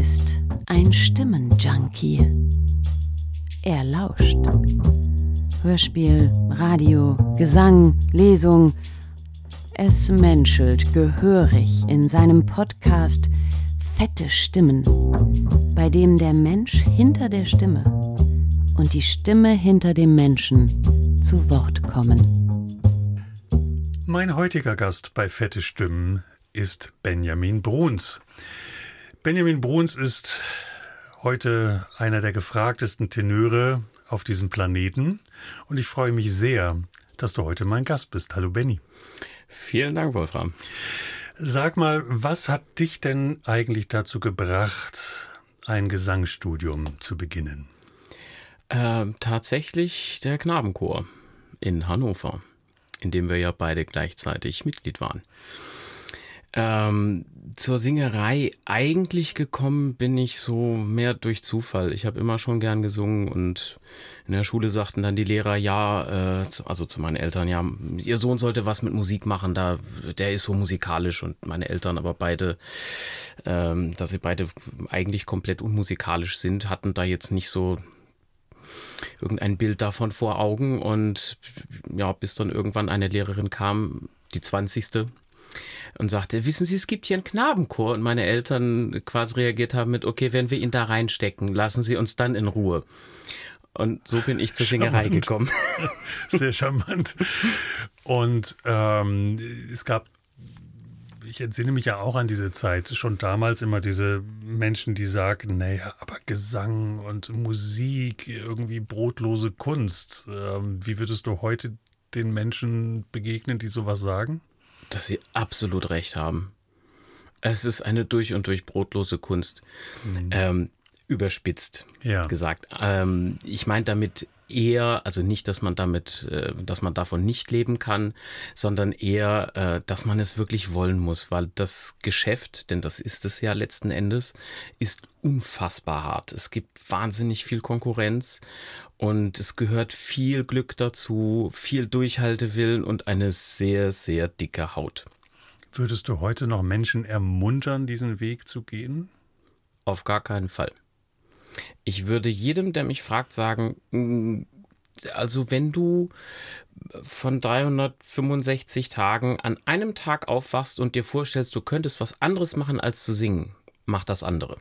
ist ein Stimmenjunkie. Er lauscht. Hörspiel, Radio, Gesang, Lesung. Es menschelt gehörig in seinem Podcast Fette Stimmen, bei dem der Mensch hinter der Stimme und die Stimme hinter dem Menschen zu Wort kommen. Mein heutiger Gast bei Fette Stimmen ist Benjamin Bruns. Benjamin Bruns ist heute einer der gefragtesten Tenöre auf diesem Planeten und ich freue mich sehr, dass du heute mein Gast bist. Hallo Benny. Vielen Dank, Wolfram. Sag mal, was hat dich denn eigentlich dazu gebracht, ein Gesangsstudium zu beginnen? Ähm, tatsächlich der Knabenchor in Hannover, in dem wir ja beide gleichzeitig Mitglied waren. Ähm, zur Singerei eigentlich gekommen bin ich so mehr durch Zufall. Ich habe immer schon gern gesungen und in der Schule sagten dann die Lehrer, ja, äh, also zu meinen Eltern, ja, ihr Sohn sollte was mit Musik machen, da der ist so musikalisch und meine Eltern aber beide, ähm, dass sie beide eigentlich komplett unmusikalisch sind, hatten da jetzt nicht so irgendein Bild davon vor Augen und ja, bis dann irgendwann eine Lehrerin kam, die zwanzigste und sagte, wissen Sie, es gibt hier einen Knabenchor. Und meine Eltern quasi reagiert haben mit, okay, wenn wir ihn da reinstecken, lassen Sie uns dann in Ruhe. Und so bin ich zur Singerei gekommen. Sehr charmant. Und ähm, es gab, ich entsinne mich ja auch an diese Zeit, schon damals immer diese Menschen, die sagen, naja, aber Gesang und Musik, irgendwie brotlose Kunst. Ähm, wie würdest du heute den Menschen begegnen, die sowas sagen? Dass Sie absolut recht haben. Es ist eine durch und durch brotlose Kunst. Mhm. Ähm, überspitzt ja. gesagt. Ähm, ich meine damit eher, also nicht, dass man damit, äh, dass man davon nicht leben kann, sondern eher, äh, dass man es wirklich wollen muss, weil das Geschäft, denn das ist es ja letzten Endes, ist unfassbar hart. Es gibt wahnsinnig viel Konkurrenz und es gehört viel Glück dazu, viel Durchhaltewillen und eine sehr, sehr dicke Haut. Würdest du heute noch Menschen ermuntern, diesen Weg zu gehen? Auf gar keinen Fall. Ich würde jedem, der mich fragt, sagen, mm, also wenn du von 365 Tagen an einem Tag aufwachst und dir vorstellst, du könntest was anderes machen als zu singen, mach das andere.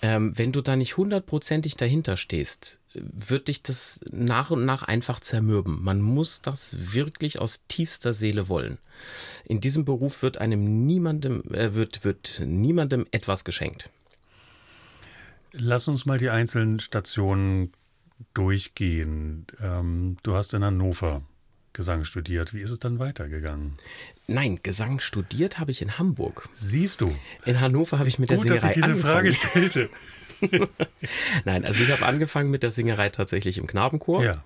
Ähm, wenn du da nicht hundertprozentig dahinter stehst, wird dich das nach und nach einfach zermürben. Man muss das wirklich aus tiefster Seele wollen. In diesem Beruf wird einem niemandem, äh, wird, wird niemandem etwas geschenkt. Lass uns mal die einzelnen Stationen durchgehen. Ähm, du hast in Hannover Gesang studiert. Wie ist es dann weitergegangen? Nein, Gesang studiert habe ich in Hamburg. Siehst du? In Hannover habe ich mit Gut, der Singerei dass ich diese angefangen. Frage stellte. Nein, also ich habe angefangen mit der Singerei tatsächlich im Knabenchor. Ja.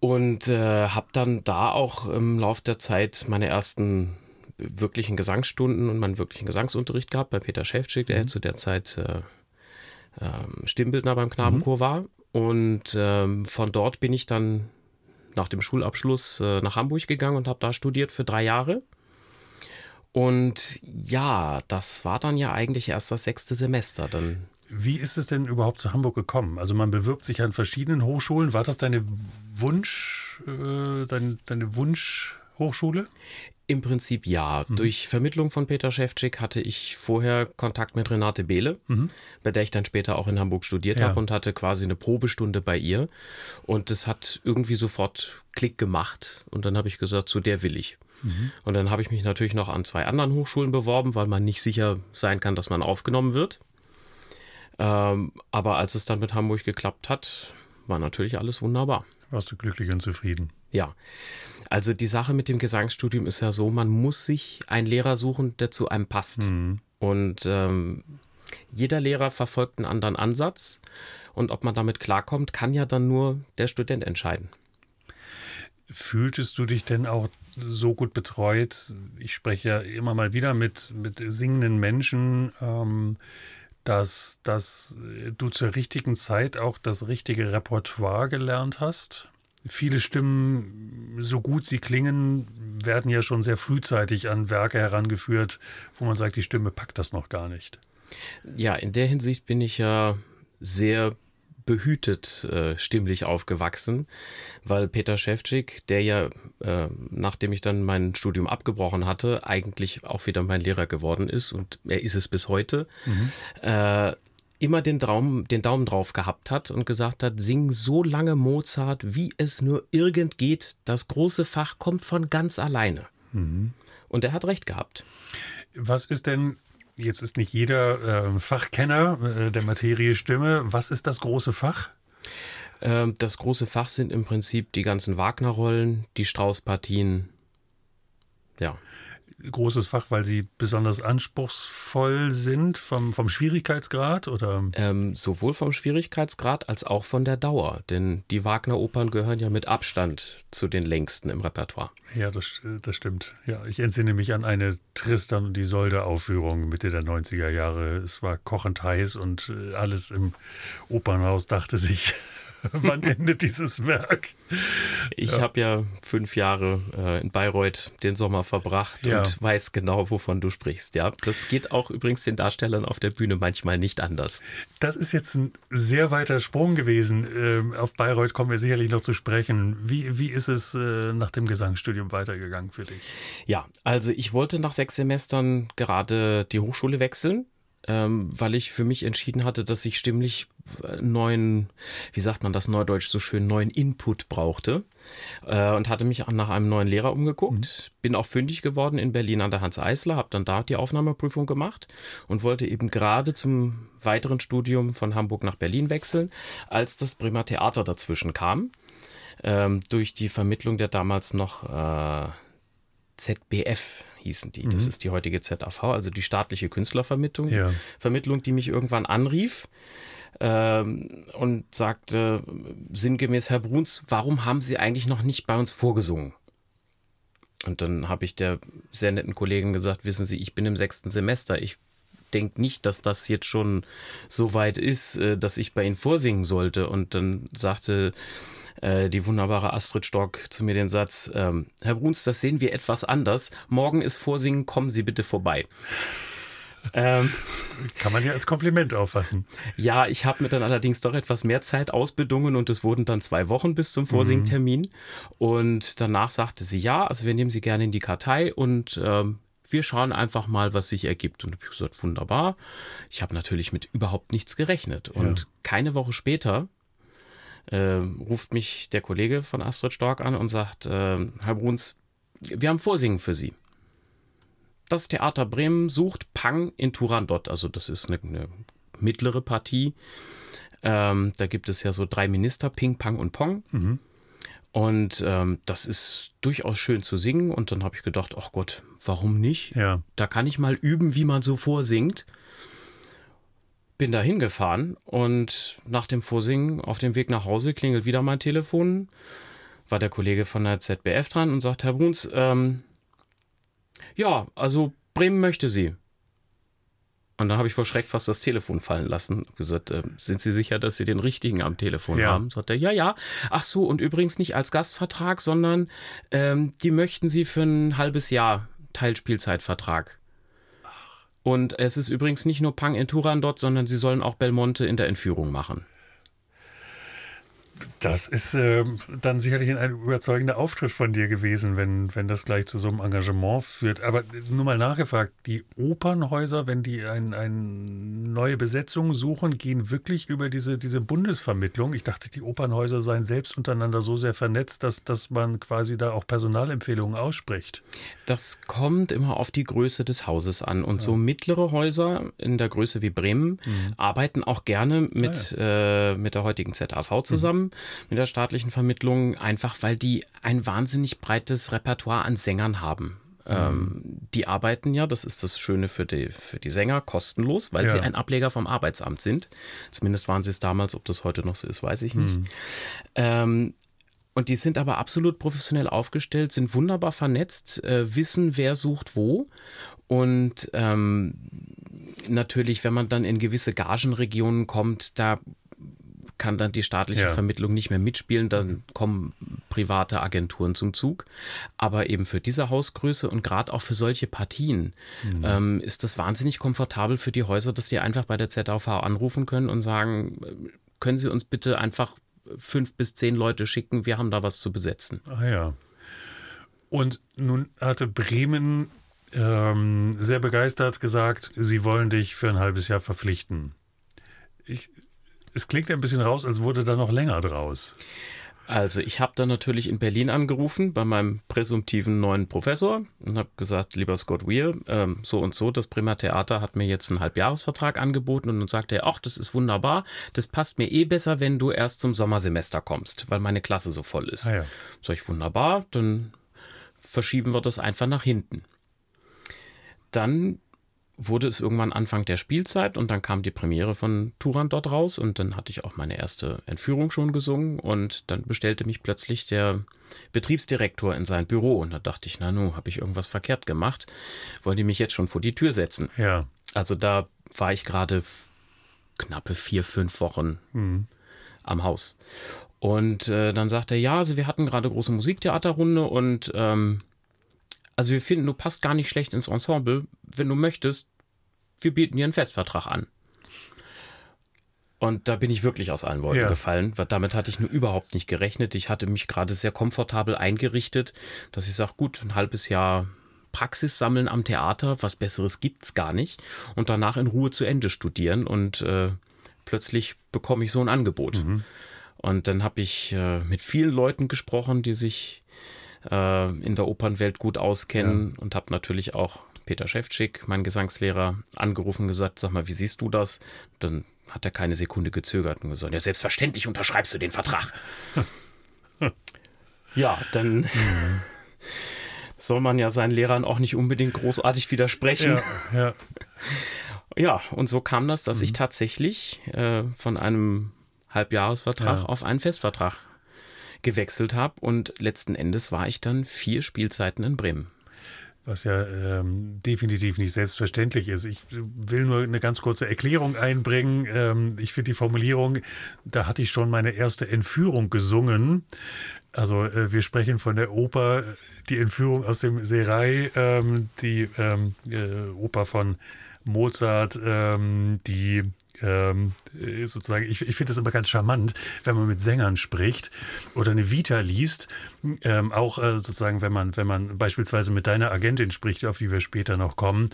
Und äh, habe dann da auch im Laufe der Zeit meine ersten wirklichen Gesangsstunden und meinen wirklichen Gesangsunterricht gehabt bei Peter Schäfczyk, der mhm. zu der Zeit äh, ähm, Stimmbildner beim Knabenchor mhm. war. Und ähm, von dort bin ich dann nach dem Schulabschluss äh, nach Hamburg gegangen und habe da studiert für drei Jahre. Und ja, das war dann ja eigentlich erst das sechste Semester. Dann Wie ist es denn überhaupt zu Hamburg gekommen? Also man bewirbt sich an verschiedenen Hochschulen. War das deine Wunsch, äh, dein, deine Wunschhochschule? Im Prinzip ja. Mhm. Durch Vermittlung von Peter Schäfczyk hatte ich vorher Kontakt mit Renate Behle, mhm. bei der ich dann später auch in Hamburg studiert ja. habe und hatte quasi eine Probestunde bei ihr. Und das hat irgendwie sofort Klick gemacht. Und dann habe ich gesagt, zu der will ich. Mhm. Und dann habe ich mich natürlich noch an zwei anderen Hochschulen beworben, weil man nicht sicher sein kann, dass man aufgenommen wird. Ähm, aber als es dann mit Hamburg geklappt hat, war natürlich alles wunderbar. Warst du glücklich und zufrieden? Ja. Also die Sache mit dem Gesangsstudium ist ja so, man muss sich einen Lehrer suchen, der zu einem passt. Mhm. Und ähm, jeder Lehrer verfolgt einen anderen Ansatz. Und ob man damit klarkommt, kann ja dann nur der Student entscheiden. Fühltest du dich denn auch so gut betreut? Ich spreche ja immer mal wieder mit, mit singenden Menschen, ähm, dass, dass du zur richtigen Zeit auch das richtige Repertoire gelernt hast? Viele Stimmen, so gut sie klingen, werden ja schon sehr frühzeitig an Werke herangeführt, wo man sagt, die Stimme packt das noch gar nicht. Ja, in der Hinsicht bin ich ja sehr behütet äh, stimmlich aufgewachsen, weil Peter Schäfczyk, der ja, äh, nachdem ich dann mein Studium abgebrochen hatte, eigentlich auch wieder mein Lehrer geworden ist und er ist es bis heute, mhm. äh, immer den, Traum, den Daumen drauf gehabt hat und gesagt hat, sing so lange Mozart, wie es nur irgend geht. Das große Fach kommt von ganz alleine. Mhm. Und er hat recht gehabt. Was ist denn jetzt ist nicht jeder äh, Fachkenner äh, der Materie Stimme. Was ist das große Fach? Ähm, das große Fach sind im Prinzip die ganzen Wagner-Rollen, die Strauß-Partien. Ja großes Fach, weil sie besonders anspruchsvoll sind vom, vom Schwierigkeitsgrad oder? Ähm, sowohl vom Schwierigkeitsgrad als auch von der Dauer, denn die Wagner-Opern gehören ja mit Abstand zu den längsten im Repertoire. Ja, das, das stimmt. Ja, ich entsinne mich an eine Tristan und Isolde-Aufführung Mitte der 90er Jahre. Es war kochend heiß und äh, alles im Opernhaus dachte sich, Wann endet dieses Werk? Ich ja. habe ja fünf Jahre äh, in Bayreuth den Sommer verbracht ja. und weiß genau, wovon du sprichst. Ja, das geht auch übrigens den Darstellern auf der Bühne manchmal nicht anders. Das ist jetzt ein sehr weiter Sprung gewesen. Ähm, auf Bayreuth kommen wir sicherlich noch zu sprechen. Wie, wie ist es äh, nach dem Gesangsstudium weitergegangen für dich? Ja, also ich wollte nach sechs Semestern gerade die Hochschule wechseln ähm, weil ich für mich entschieden hatte, dass ich stimmlich neuen, wie sagt man das neudeutsch so schön, neuen Input brauchte äh, und hatte mich nach einem neuen Lehrer umgeguckt. Mhm. Bin auch fündig geworden in Berlin an der Hans Eisler, habe dann da die Aufnahmeprüfung gemacht und wollte eben gerade zum weiteren Studium von Hamburg nach Berlin wechseln, als das Bremer Theater dazwischen kam. Ähm, durch die Vermittlung der damals noch äh, ZBF hießen die. Mhm. Das ist die heutige ZAV, also die staatliche Künstlervermittlung, ja. Vermittlung, die mich irgendwann anrief ähm, und sagte sinngemäß, Herr Bruns, warum haben Sie eigentlich noch nicht bei uns vorgesungen? Und dann habe ich der sehr netten Kollegin gesagt, wissen Sie, ich bin im sechsten Semester, ich denke nicht, dass das jetzt schon so weit ist, äh, dass ich bei Ihnen vorsingen sollte. Und dann sagte äh, die wunderbare Astrid Stock zu mir den Satz, ähm, Herr Bruns, das sehen wir etwas anders. Morgen ist Vorsingen, kommen Sie bitte vorbei. Ähm, Kann man ja als Kompliment auffassen. Ja, ich habe mir dann allerdings doch etwas mehr Zeit ausbedungen und es wurden dann zwei Wochen bis zum Vorsingtermin. Mhm. Und danach sagte sie, ja, also wir nehmen Sie gerne in die Kartei und ähm, wir schauen einfach mal, was sich ergibt. Und ich habe gesagt, wunderbar. Ich habe natürlich mit überhaupt nichts gerechnet. Und ja. keine Woche später äh, ruft mich der Kollege von Astrid Stork an und sagt, äh, Herr Bruns, wir haben Vorsingen für Sie. Das Theater Bremen sucht Pang in Turandot, also das ist eine, eine mittlere Partie. Ähm, da gibt es ja so drei Minister, Ping, Pang und Pong. Mhm. Und ähm, das ist durchaus schön zu singen. Und dann habe ich gedacht, ach Gott, warum nicht? Ja. Da kann ich mal üben, wie man so vorsingt bin da hingefahren und nach dem Vorsingen auf dem Weg nach Hause klingelt wieder mein Telefon. War der Kollege von der ZBF dran und sagt, Herr Bruns, ähm, ja, also Bremen möchte Sie. Und da habe ich vor Schreck fast das Telefon fallen lassen. Hab gesagt, äh, sind Sie sicher, dass Sie den richtigen am Telefon ja. haben? Sagt er, ja, ja. Ach so, und übrigens nicht als Gastvertrag, sondern ähm, die möchten Sie für ein halbes Jahr Teilspielzeitvertrag. Und es ist übrigens nicht nur Pang in Turan dort, sondern sie sollen auch Belmonte in der Entführung machen. Das ist äh, dann sicherlich ein überzeugender Auftritt von dir gewesen, wenn, wenn das gleich zu so einem Engagement führt. Aber nur mal nachgefragt, die Opernhäuser, wenn die eine ein neue Besetzung suchen, gehen wirklich über diese, diese Bundesvermittlung. Ich dachte, die Opernhäuser seien selbst untereinander so sehr vernetzt, dass, dass man quasi da auch Personalempfehlungen ausspricht. Das kommt immer auf die Größe des Hauses an. Und ja. so mittlere Häuser in der Größe wie Bremen mhm. arbeiten auch gerne mit, ah, ja. äh, mit der heutigen ZAV zusammen. Mhm mit der staatlichen Vermittlung, einfach weil die ein wahnsinnig breites Repertoire an Sängern haben. Ähm, die arbeiten ja, das ist das Schöne für die, für die Sänger, kostenlos, weil ja. sie ein Ableger vom Arbeitsamt sind. Zumindest waren sie es damals, ob das heute noch so ist, weiß ich nicht. Mhm. Ähm, und die sind aber absolut professionell aufgestellt, sind wunderbar vernetzt, äh, wissen, wer sucht wo. Und ähm, natürlich, wenn man dann in gewisse Gagenregionen kommt, da kann dann die staatliche Ja. Vermittlung nicht mehr mitspielen, dann kommen private Agenturen zum Zug. Aber eben für diese Hausgröße und gerade auch für solche Partien ähm, ist das wahnsinnig komfortabel für die Häuser, dass die einfach bei der ZAV anrufen können und sagen, können Sie uns bitte einfach fünf bis zehn Leute schicken, wir haben da was zu besetzen. Ah ja. Und nun hatte Bremen ähm, sehr begeistert gesagt, sie wollen dich für ein halbes Jahr verpflichten. Ich, es klingt ein bisschen raus, als wurde da noch länger draus. Also ich habe dann natürlich in Berlin angerufen bei meinem präsumptiven neuen Professor und habe gesagt, lieber Scott Weir, ähm, so und so, das Bremer Theater hat mir jetzt einen Halbjahresvertrag angeboten und dann sagte er, ach, das ist wunderbar, das passt mir eh besser, wenn du erst zum Sommersemester kommst, weil meine Klasse so voll ist. Ah ja. Sag ich, wunderbar, dann verschieben wir das einfach nach hinten. Dann wurde es irgendwann Anfang der Spielzeit und dann kam die Premiere von Turan dort raus und dann hatte ich auch meine erste Entführung schon gesungen und dann bestellte mich plötzlich der Betriebsdirektor in sein Büro und da dachte ich, na nu, habe ich irgendwas verkehrt gemacht, wollen die mich jetzt schon vor die Tür setzen. Ja. Also da war ich gerade knappe vier, fünf Wochen am Haus. Und äh, dann sagt er, ja, also wir hatten gerade große Musiktheaterrunde und ähm, also wir finden, du passt gar nicht schlecht ins Ensemble. Wenn du möchtest, wir bieten dir einen Festvertrag an. Und da bin ich wirklich aus allen Wolken Ja. gefallen, weil damit hatte ich nur überhaupt nicht gerechnet. Ich hatte mich gerade sehr komfortabel eingerichtet, dass ich sage, gut, ein halbes Jahr Praxis sammeln am Theater, was Besseres gibt's gar nicht. Und danach in Ruhe zu Ende studieren und äh, plötzlich bekomme ich so ein Angebot. Und dann habe ich äh, mit vielen Leuten gesprochen, die sich äh, in der Opernwelt gut auskennen und habe natürlich auch Peter Schäftschick, mein Gesangslehrer, angerufen und gesagt, sag mal, wie siehst du das? Dann hat er keine Sekunde gezögert und gesagt, ja, selbstverständlich unterschreibst du den Vertrag. ja, dann soll man ja seinen Lehrern auch nicht unbedingt großartig widersprechen. Ja, ja. Ja, und so kam das, dass ich tatsächlich äh, von einem Halbjahresvertrag Ja. auf einen Festvertrag gewechselt habe und letzten Endes war ich dann vier Spielzeiten in Bremen. Was ja ähm, definitiv nicht selbstverständlich ist. Ich will nur eine ganz kurze Erklärung einbringen. Ähm, ich finde die Formulierung, da hatte ich schon meine erste Entführung gesungen. Also äh, wir sprechen von der Oper, die Entführung aus dem Serai, ähm, die ähm, äh, Oper von Mozart, ähm, die ähm, äh, sozusagen, ich, ich finde das immer ganz charmant, wenn man mit Sängern spricht oder eine Vita liest, ähm, auch äh, sozusagen, wenn man, wenn man beispielsweise mit deiner Agentin spricht, auf die wir später noch kommen.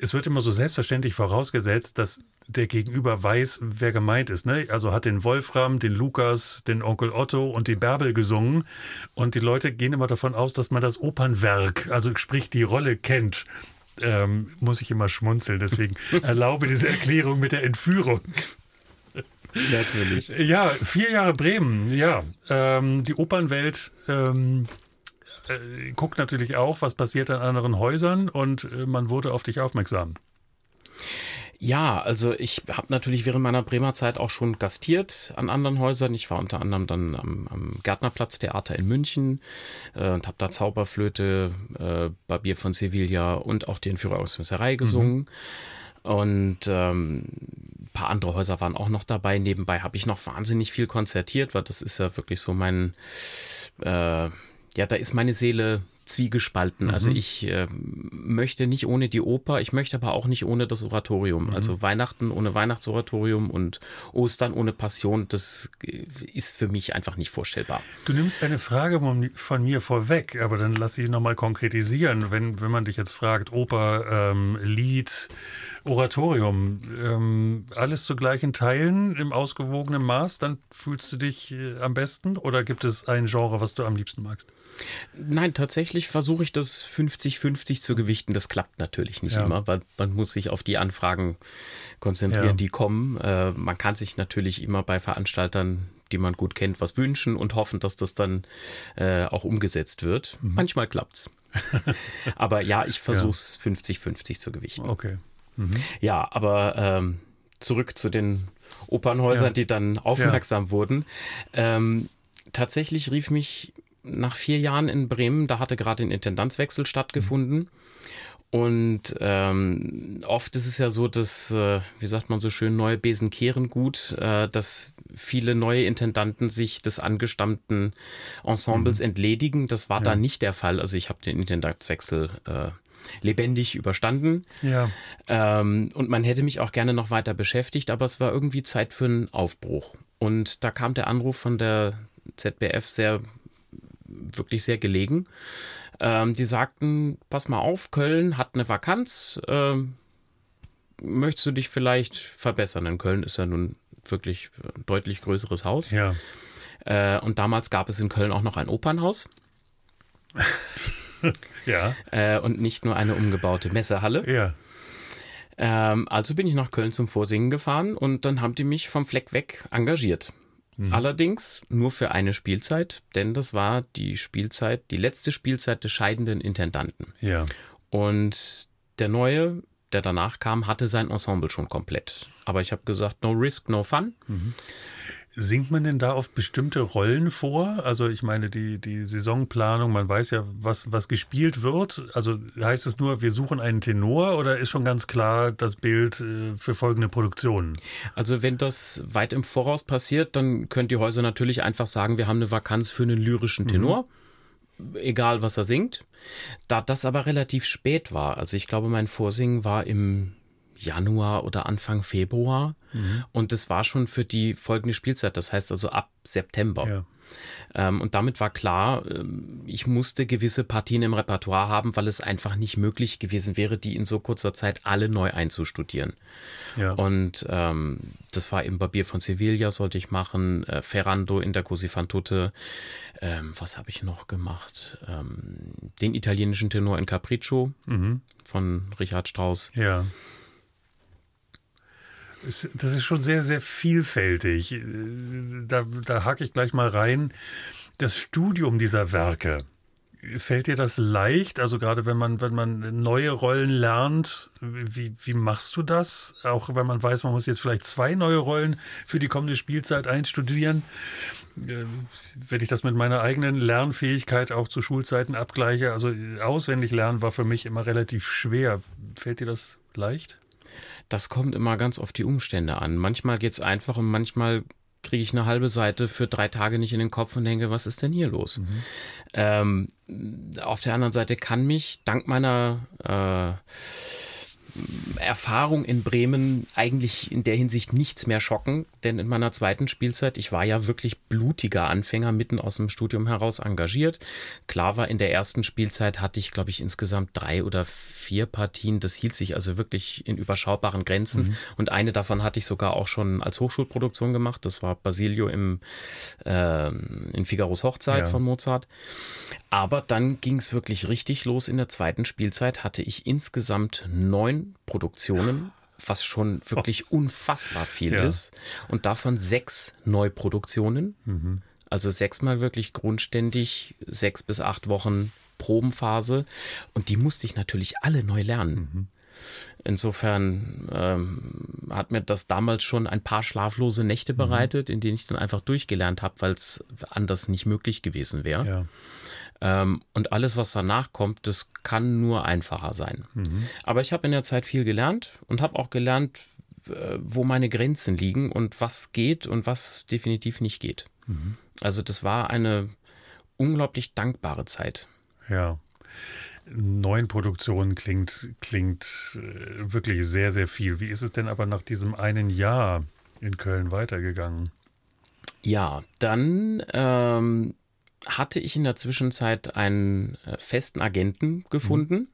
Es wird immer so selbstverständlich vorausgesetzt, dass der Gegenüber weiß, wer gemeint ist. Ne? Also hat den Wolfram, den Lukas, den Onkel Otto und die Bärbel gesungen. Und die Leute gehen immer davon aus, dass man das Opernwerk, also sprich die Rolle kennt. Ähm, muss ich immer schmunzeln. Deswegen erlaube diese Erklärung mit der Entführung. Natürlich. Ja, vier Jahre Bremen, ja. Ähm, die Opernwelt ähm, äh, guckt natürlich auch, was passiert an anderen Häusern und äh, man wurde auf dich aufmerksam. Ja, also ich habe natürlich während meiner Bremer Zeit auch schon gastiert an anderen Häusern. Ich war unter anderem dann am, am Gärtnerplatztheater in München äh, und habe da Zauberflöte, äh, Barbier von Sevilla und auch den Führer aus Misserei gesungen. Und ähm, ein paar andere Häuser waren auch noch dabei. Nebenbei habe ich noch wahnsinnig viel konzertiert, weil das ist ja wirklich so mein, äh, ja, da ist meine Seele zwiegespalten. Also ich äh, möchte nicht ohne die Oper, ich möchte aber auch nicht ohne das Oratorium. Also Weihnachten ohne Weihnachtsoratorium und Ostern ohne Passion, das ist für mich einfach nicht vorstellbar. Du nimmst eine Frage von, von mir vorweg, aber dann lass ich nochmal konkretisieren. Wenn, wenn man dich jetzt fragt, Oper, ähm, Lied, Oratorium, ähm, alles zu gleichen Teilen im ausgewogenen Maß, dann fühlst du dich äh, am besten? Oder gibt es ein Genre, was du am liebsten magst? Nein, tatsächlich versuche ich das 50-50 zu gewichten. Das klappt natürlich nicht Ja. immer, weil man muss sich auf die Anfragen konzentrieren, Ja. die kommen. Äh, man kann sich natürlich immer bei Veranstaltern, die man gut kennt, was wünschen und hoffen, dass das dann äh, auch umgesetzt wird. Mhm. Manchmal klappt's. Aber ja, ich versuche es 50-50 zu gewichten. Okay. Ja, aber ähm, zurück zu den Opernhäusern, Ja. die dann aufmerksam wurden. Ähm, tatsächlich rief mich nach vier Jahren in Bremen, da hatte gerade ein Intendanzwechsel stattgefunden. Und ähm, oft ist es ja so, dass, äh, wie sagt man so schön, neue Besen kehren gut, äh, dass viele neue Intendanten sich des angestammten Ensembles mhm. entledigen. Das war ja. da nicht der Fall. Also ich habe den Intendantswechsel äh, lebendig überstanden. Ja. Ähm, und man hätte mich auch gerne noch weiter beschäftigt, aber es war irgendwie Zeit für einen Aufbruch. Und da kam der Anruf von der ZBF sehr, wirklich sehr gelegen. Ähm, die sagten, pass mal auf, Köln hat eine Vakanz. Ähm, möchtest du dich vielleicht verbessern? In Köln ist ja nun wirklich ein deutlich größeres Haus. Ja. Äh, und damals gab es in Köln auch noch ein Opernhaus. ja. Äh, und nicht nur eine umgebaute Messehalle. Ja. Ähm, also bin ich nach Köln zum Vorsingen gefahren und dann haben die mich vom Fleck weg engagiert. Mhm. Allerdings nur für eine Spielzeit, denn das war die Spielzeit, die letzte Spielzeit des scheidenden Intendanten. Ja. Und der neue, der danach kam, hatte sein Ensemble schon komplett. Aber ich habe gesagt, no risk, no fun. Mhm. Singt man denn da oft bestimmte Rollen vor? Also ich meine, die, die Saisonplanung, man weiß ja, was, was gespielt wird. Also heißt es nur, wir suchen einen Tenor oder ist schon ganz klar das Bild äh, für folgende Produktionen? Also wenn das weit im Voraus passiert, dann können die Häuser natürlich einfach sagen, wir haben eine Vakanz für einen lyrischen mhm. Tenor. Mhm. Egal, was er singt. Da das aber relativ spät war, also ich glaube, mein Vorsingen war im Januar oder Anfang Februar. Mhm. Und das war schon für die folgende Spielzeit, das heißt also ab September. Ja. Ähm, und damit war klar, ähm, ich musste gewisse Partien im Repertoire haben, weil es einfach nicht möglich gewesen wäre, die in so kurzer Zeit alle neu einzustudieren. Ja. Und ähm, das war eben Barbier von Sevilla sollte ich machen, äh, Ferrando in der Così fan tutte. Ähm, was habe ich noch gemacht? Ähm, den italienischen Tenor in Capriccio mhm. von Richard Strauss. Ja. Das ist schon sehr, sehr vielfältig. Da, da hake ich gleich mal rein. Das Studium dieser Werke, fällt dir das leicht? Also gerade wenn man, wenn man neue Rollen lernt, wie, wie machst du das? Auch wenn man weiß, man muss jetzt vielleicht zwei neue Rollen für die kommende Spielzeit einstudieren. Äh, wenn ich das mit meiner eigenen Lernfähigkeit auch zu Schulzeiten abgleiche, also auswendig lernen war für mich immer relativ schwer. Fällt dir das leicht? Das kommt immer ganz auf die Umstände an. Manchmal geht es einfach und manchmal kriege ich eine halbe Seite für drei Tage nicht in den Kopf und denke, was ist denn hier los? Mhm. Ähm, auf der anderen Seite kann mich dank meiner äh, Erfahrung in Bremen eigentlich in der Hinsicht nichts mehr schocken, denn in meiner zweiten Spielzeit, ich war ja wirklich blutiger Anfänger mitten aus dem Studium heraus engagiert. Klar war, in der ersten Spielzeit hatte ich, glaube ich, insgesamt drei oder vier Partien. Das hielt sich also wirklich in überschaubaren Grenzen. Mhm. Und eine davon hatte ich sogar auch schon als Hochschulproduktion gemacht. Das war Basilio im, äh, in Figaros Hochzeit ja. von Mozart. Aber dann ging es wirklich richtig los. In der zweiten Spielzeit hatte ich insgesamt neun Produktionen, was schon wirklich unfassbar viel ja. ist. Und davon sechs Neuproduktionen. Mhm. Also sechsmal wirklich grundständig, sechs bis acht Wochen Probenphase. Und die musste ich natürlich alle neu lernen. Mhm. Insofern ähm, hat mir das damals schon ein paar schlaflose Nächte mhm. bereitet, mhm. in denen ich dann einfach durchgelernt habe, weil es anders nicht möglich gewesen wäre. Ja. Ähm, und alles, was danach kommt, das kann nur einfacher sein. Mhm. Aber ich habe in der Zeit viel gelernt und habe auch gelernt, wo meine Grenzen liegen und was geht und was definitiv nicht geht. Mhm. Also das war eine unglaublich dankbare Zeit. Ja. Neun Produktionen klingt, klingt äh, wirklich sehr, sehr viel. Wie ist es denn aber nach diesem einen Jahr in Köln weitergegangen? Ja, dann ähm, hatte ich in der Zwischenzeit einen äh, festen Agenten gefunden. Mhm.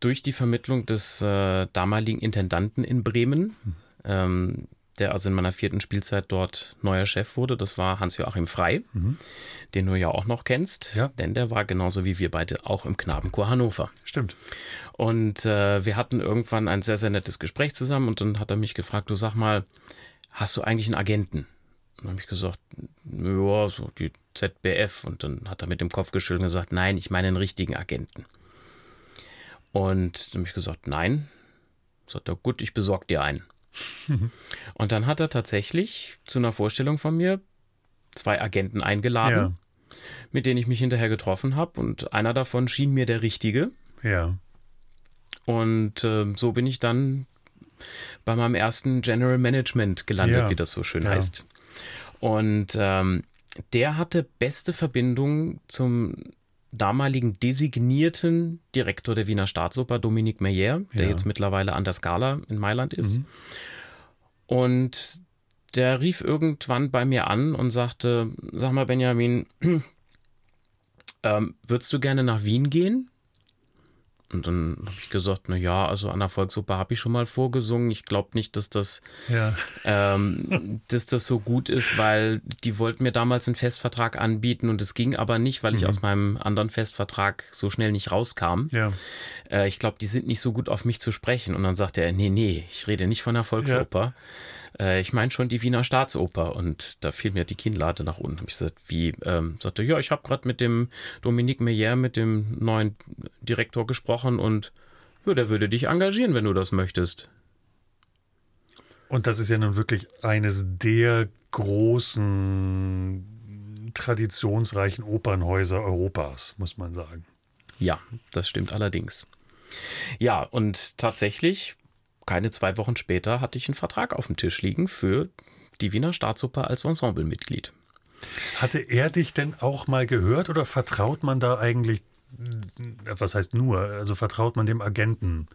Durch die Vermittlung des äh, damaligen Intendanten in Bremen, mhm. ähm, der also in meiner vierten Spielzeit dort neuer Chef wurde. Das war Hans-Joachim Frei, mhm. den du ja auch noch kennst, ja. denn der war genauso wie wir beide auch im Knabenchor Hannover. Stimmt. Und äh, wir hatten irgendwann ein sehr, sehr nettes Gespräch zusammen und dann hat er mich gefragt, du sag mal, hast du eigentlich einen Agenten? Dann habe ich gesagt, ja, so die ZBF. Und dann hat er mit dem Kopf geschüttelt und gesagt, nein, ich meine einen richtigen Agenten. Und dann habe ich gesagt, nein. Sagt er, gut, ich besorge dir einen. und dann hat er tatsächlich zu einer Vorstellung von mir zwei Agenten eingeladen, ja. mit denen ich mich hinterher getroffen habe. Und einer davon schien mir der richtige. Ja. Und äh, so bin ich dann bei meinem ersten General Management gelandet, ja. wie das so schön ja. heißt. Und ähm, der hatte beste Verbindung zum damaligen designierten Direktor der Wiener Staatsoper, Dominique Meyer, der ja. jetzt mittlerweile an der Scala in Mailand ist. Mhm. Und der rief irgendwann bei mir an und sagte, sag mal Benjamin, ähm, würdest du gerne nach Wien gehen? Und dann habe ich gesagt, na ja, also an der Volksoper habe ich schon mal vorgesungen. Ich glaube nicht, dass das, ja. ähm, dass das so gut ist, weil die wollten mir damals einen Festvertrag anbieten und es ging aber nicht, weil ich mhm. aus meinem anderen Festvertrag so schnell nicht rauskam. Ja. Äh, ich glaube, die sind nicht so gut auf mich zu sprechen. Und dann sagte er, nee, nee, ich rede nicht von der Volksoper. Ja. Äh, ich meine schon die Wiener Staatsoper. Und da fiel mir die Kinnlade nach unten. Hab ich gesagt, wie? Ähm, sagte, ja, ich habe gerade mit dem Dominique Meyer, mit dem neuen Direktor gesprochen und ja, der würde dich engagieren, wenn du das möchtest. Und das ist ja nun wirklich eines der großen traditionsreichen Opernhäuser Europas, muss man sagen. Ja, das stimmt allerdings. Ja, und tatsächlich keine zwei Wochen später hatte ich einen Vertrag auf dem Tisch liegen für die Wiener Staatsoper als Ensemblemitglied. Hatte er dich denn auch mal gehört oder vertraut man da eigentlich, was heißt nur, also vertraut man dem Agenten?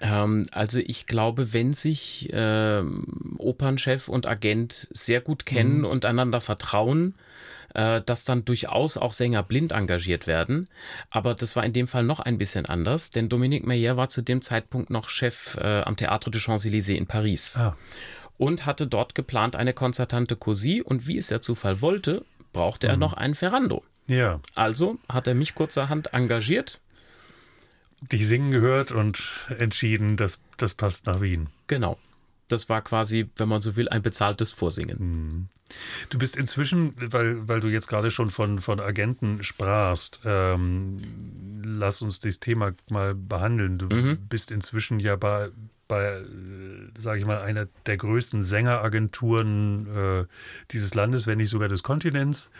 Ähm, also ich glaube, wenn sich äh, Opernchef und Agent sehr gut kennen mhm. und einander vertrauen, äh, dass dann durchaus auch Sänger blind engagiert werden. Aber das war in dem Fall noch ein bisschen anders, denn Dominique Meyer war zu dem Zeitpunkt noch Chef äh, am Théâtre de Champs-Élysées in Paris. Ah. Und hatte dort geplant eine Konzertante Cosi und wie es der Zufall wollte, brauchte mhm. er noch einen Ferrando. Ja. Also hat er mich kurzerhand engagiert. Dich singen gehört und entschieden, dass das passt nach Wien. Genau. Das war quasi, wenn man so will, ein bezahltes Vorsingen. Du bist inzwischen, weil, weil du jetzt gerade schon von, von Agenten sprachst, ähm, lass uns das Thema mal behandeln. Du mhm. bist inzwischen ja bei, bei sage ich mal, einer der größten Sängeragenturen äh, dieses Landes, wenn nicht sogar des Kontinents,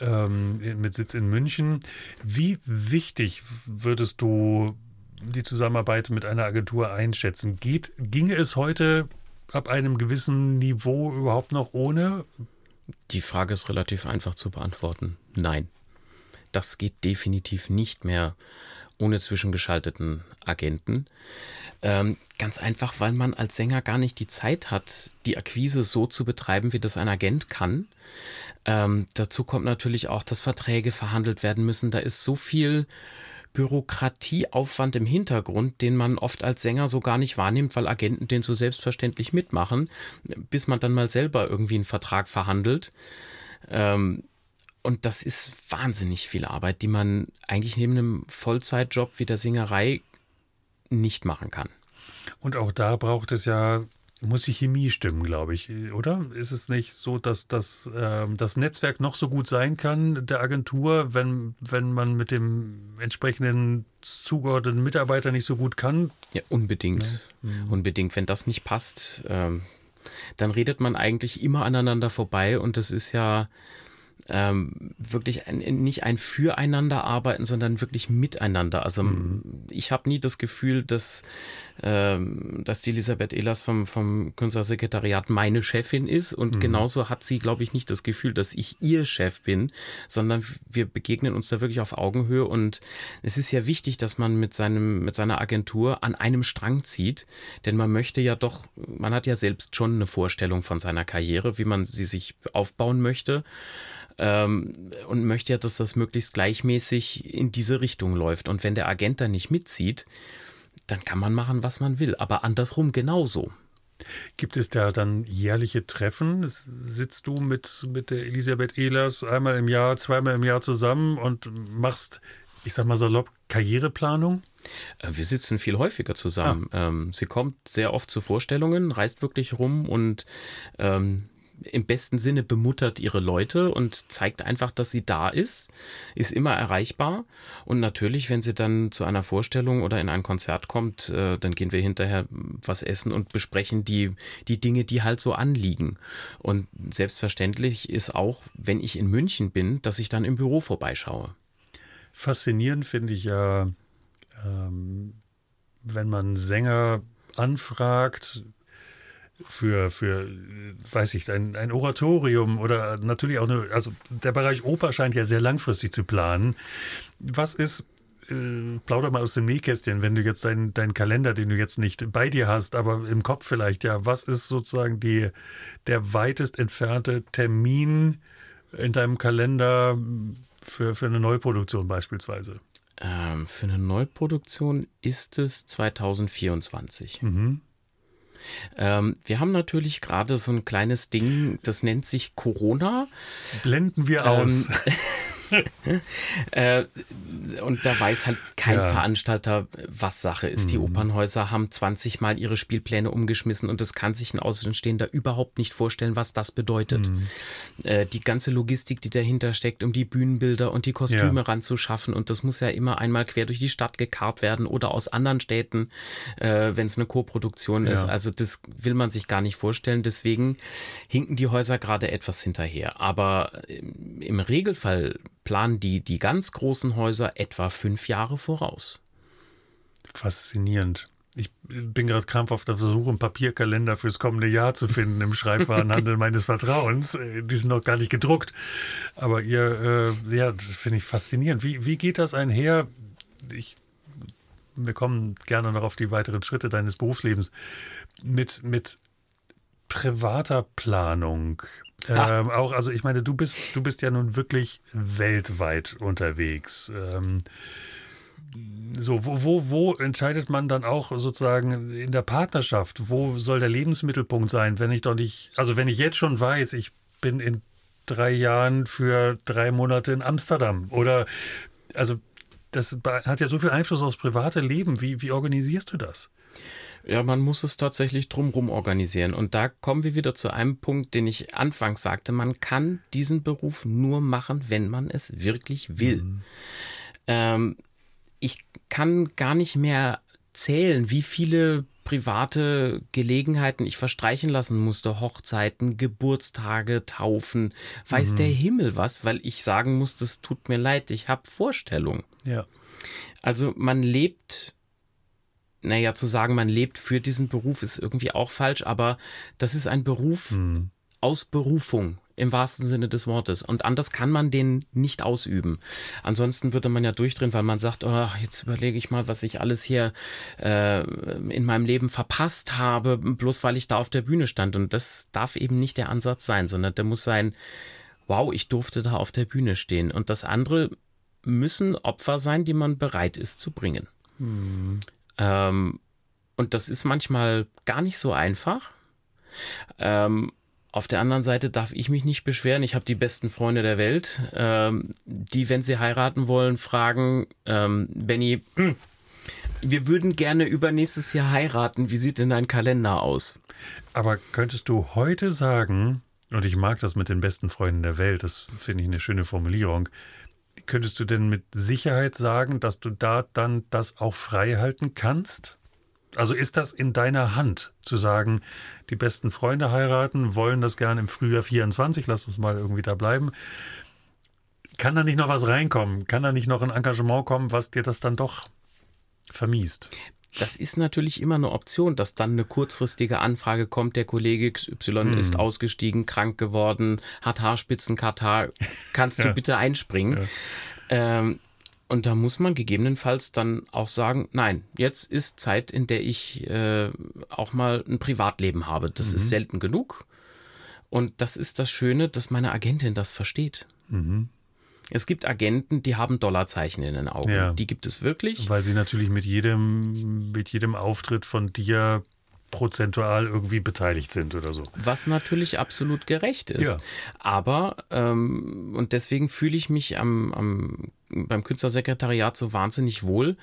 ähm, mit Sitz in München. Wie wichtig würdest du die Zusammenarbeit mit einer Agentur einschätzen? Geht, ginge es heute ab einem gewissen Niveau überhaupt noch ohne? Die Frage ist relativ einfach zu beantworten. Nein. Das geht definitiv nicht mehr ohne zwischengeschalteten Agenten. Ähm, ganz einfach, weil man als Sänger gar nicht die Zeit hat, die Akquise so zu betreiben, wie das ein Agent kann. Ähm, dazu kommt natürlich auch, dass Verträge verhandelt werden müssen. Da ist so viel Bürokratieaufwand im Hintergrund, den man oft als Sänger so gar nicht wahrnimmt, weil Agenten den so selbstverständlich mitmachen, bis man dann mal selber irgendwie einen Vertrag verhandelt. Ähm, und das ist wahnsinnig viel Arbeit, die man eigentlich neben einem Vollzeitjob wie der Singerei nicht machen kann. Und auch da braucht es ja muss die Chemie stimmen, glaube ich, oder? Ist es nicht so, dass das, äh, das Netzwerk noch so gut sein kann der Agentur, wenn, wenn man mit dem entsprechenden zugeordneten Mitarbeiter nicht so gut kann? Ja, unbedingt. Ja. Mhm. Unbedingt. Wenn das nicht passt, ähm, dann redet man eigentlich immer aneinander vorbei und das ist ja ähm, wirklich ein, nicht ein Füreinander arbeiten, sondern wirklich miteinander. Also mhm. ich habe nie das Gefühl, dass, ähm, dass die Elisabeth Ehlers vom, vom Künstlersekretariat meine Chefin ist und mhm. genauso hat sie, glaube ich, nicht das Gefühl, dass ich ihr Chef bin, sondern wir begegnen uns da wirklich auf Augenhöhe und es ist ja wichtig, dass man mit seinem, mit seiner Agentur an einem Strang zieht, denn man möchte ja doch, man hat ja selbst schon eine Vorstellung von seiner Karriere, wie man sie sich aufbauen möchte ähm, und möchte ja, dass das möglichst gleichmäßig in diese Richtung läuft. Und wenn der Agent da nicht mitzieht, dann kann man machen, was man will, aber andersrum genauso. Gibt es da dann jährliche Treffen? Sitzt du mit, mit der Elisabeth Ehlers einmal im Jahr, zweimal im Jahr zusammen und machst, ich sag mal salopp, Karriereplanung? Äh, wir sitzen viel häufiger zusammen. Ah. Ähm, sie kommt sehr oft zu Vorstellungen, reist wirklich rum und ähm, im besten Sinne bemuttert ihre Leute und zeigt einfach, dass sie da ist, ist immer erreichbar. Und natürlich, wenn sie dann zu einer Vorstellung oder in ein Konzert kommt, äh, dann gehen wir hinterher was essen und besprechen die, die Dinge, die halt so anliegen. Und selbstverständlich ist auch, wenn ich in München bin, dass ich dann im Büro vorbeischaue. Faszinierend finde ich ja, ähm, wenn man Sänger anfragt, für, für weiß ich, ein, ein Oratorium oder natürlich auch eine, also der Bereich Oper scheint ja sehr langfristig zu planen. Was ist, äh, plauder mal aus dem Nähkästchen, wenn du jetzt deinen dein Kalender, den du jetzt nicht bei dir hast, aber im Kopf vielleicht, ja, was ist sozusagen die, der weitest entfernte Termin in deinem Kalender für, für eine Neuproduktion beispielsweise? Ähm, für eine Neuproduktion ist es 2024. Mhm. Ähm, wir haben natürlich gerade so ein kleines Ding, das nennt sich Corona. Blenden wir aus. Ähm, äh, und da weiß halt kein ja. Veranstalter, was Sache ist. Mhm. Die Opernhäuser haben 20 Mal ihre Spielpläne umgeschmissen und das kann sich ein Außenstehender überhaupt nicht vorstellen, was das bedeutet. Mhm. Äh, die ganze Logistik, die dahinter steckt, um die Bühnenbilder und die Kostüme ja. ranzuschaffen und das muss ja immer einmal quer durch die Stadt gekarrt werden oder aus anderen Städten, äh, wenn es eine Co-Produktion ja. ist. Also das will man sich gar nicht vorstellen. Deswegen hinken die Häuser gerade etwas hinterher. Aber im Regelfall planen die, die ganz großen Häuser etwa fünf Jahre voraus. Faszinierend. Ich bin gerade krampfhaft auf der Suche, einen Papierkalender fürs kommende Jahr zu finden im Schreibwarenhandel meines Vertrauens. Äh, die sind noch gar nicht gedruckt. Aber ihr, äh, ja, das finde ich faszinierend. Wie, wie geht das einher? Ich, wir kommen gerne noch auf die weiteren Schritte deines Berufslebens. Mit, mit privater Planung. Ähm, auch, also ich meine, du bist, du bist ja nun wirklich weltweit unterwegs. Ähm, so, wo, wo, wo entscheidet man dann auch sozusagen in der Partnerschaft, wo soll der Lebensmittelpunkt sein, wenn ich doch nicht, also wenn ich jetzt schon weiß, ich bin in drei Jahren für drei Monate in Amsterdam oder also das hat ja so viel Einfluss aufs private Leben. Wie, wie organisierst du das? Ja, man muss es tatsächlich drumherum organisieren. Und da kommen wir wieder zu einem Punkt, den ich anfangs sagte. Man kann diesen Beruf nur machen, wenn man es wirklich will. Mhm. Ähm, ich kann gar nicht mehr zählen, wie viele private Gelegenheiten ich verstreichen lassen musste. Hochzeiten, Geburtstage, Taufen. Weiß mhm. der Himmel was, weil ich sagen muss, das tut mir leid, ich habe Vorstellungen. Ja. Also man lebt naja, zu sagen, man lebt für diesen Beruf ist irgendwie auch falsch, aber das ist ein Beruf hm. aus Berufung im wahrsten Sinne des Wortes. Und anders kann man den nicht ausüben. Ansonsten würde man ja durchdrehen, weil man sagt, oh, jetzt überlege ich mal, was ich alles hier äh, in meinem Leben verpasst habe, bloß weil ich da auf der Bühne stand. Und das darf eben nicht der Ansatz sein, sondern der muss sein, wow, ich durfte da auf der Bühne stehen. Und das andere müssen Opfer sein, die man bereit ist zu bringen. Hm. Ähm, und das ist manchmal gar nicht so einfach. Ähm, auf der anderen Seite darf ich mich nicht beschweren. Ich habe die besten Freunde der Welt, ähm, die, wenn sie heiraten wollen, fragen, ähm, Benny, hm, wir würden gerne übernächstes Jahr heiraten. Wie sieht denn dein Kalender aus? Aber könntest du heute sagen, und ich mag das mit den besten Freunden der Welt, das finde ich eine schöne Formulierung, Könntest du denn mit Sicherheit sagen, dass du da dann das auch frei halten kannst? Also ist das in deiner Hand, zu sagen, die besten Freunde heiraten, wollen das gerne im Frühjahr 24, lass uns mal irgendwie da bleiben. Kann da nicht noch was reinkommen? Kann da nicht noch ein Engagement kommen, was dir das dann doch vermiest? Das ist natürlich immer eine Option, dass dann eine kurzfristige Anfrage kommt, der Kollege XY hm. ist ausgestiegen, krank geworden, hat Haarspitzenkatar, kannst du bitte einspringen? Ähm, und da muss man gegebenenfalls dann auch sagen, nein, jetzt ist Zeit, in der ich äh, auch mal ein Privatleben habe. Das mhm. ist selten genug. Und das ist das Schöne, dass meine Agentin das versteht. Mhm. Es gibt Agenten, die haben Dollarzeichen in den Augen. Ja. Die gibt es wirklich. Weil sie natürlich mit jedem, mit jedem Auftritt von dir prozentual irgendwie beteiligt sind oder so. Was natürlich absolut gerecht ist. Ja. Aber, ähm, und deswegen fühle ich mich am, am, beim Künstlersekretariat so wahnsinnig wohl.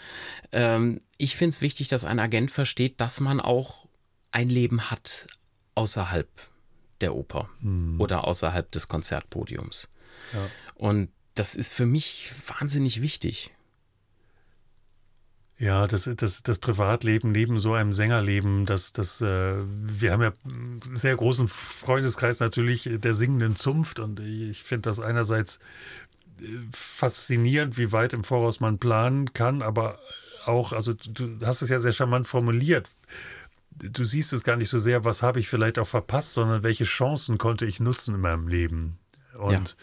Ähm, ich finde es wichtig, dass ein Agent versteht, dass man auch ein Leben hat außerhalb der Oper hm. oder außerhalb des Konzertpodiums. Ja. Und das ist für mich wahnsinnig wichtig. Ja, das, das, das Privatleben neben so einem Sängerleben, das, das, äh, wir haben ja einen sehr großen Freundeskreis natürlich der singenden Zunft und ich finde das einerseits äh, faszinierend, wie weit im Voraus man planen kann, aber auch, also du hast es ja sehr charmant formuliert. Du siehst es gar nicht so sehr, was habe ich vielleicht auch verpasst, sondern welche Chancen konnte ich nutzen in meinem Leben. Und ja.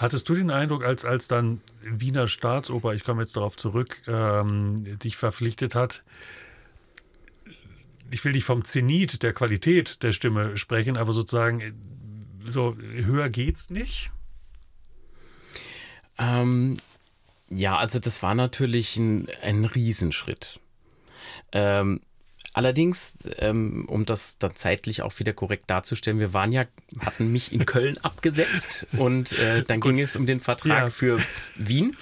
Hattest du den Eindruck, als, als dann Wiener Staatsoper, ich komme jetzt darauf zurück, ähm, dich verpflichtet hat, ich will nicht vom Zenit der Qualität der Stimme sprechen, aber sozusagen so höher geht's nicht? Ähm, ja, also das war natürlich ein, ein Riesenschritt. Ähm, allerdings, ähm, um das dann zeitlich auch wieder korrekt darzustellen, wir waren ja, hatten mich in Köln abgesetzt und äh, dann ging es um den Vertrag ja. für Wien.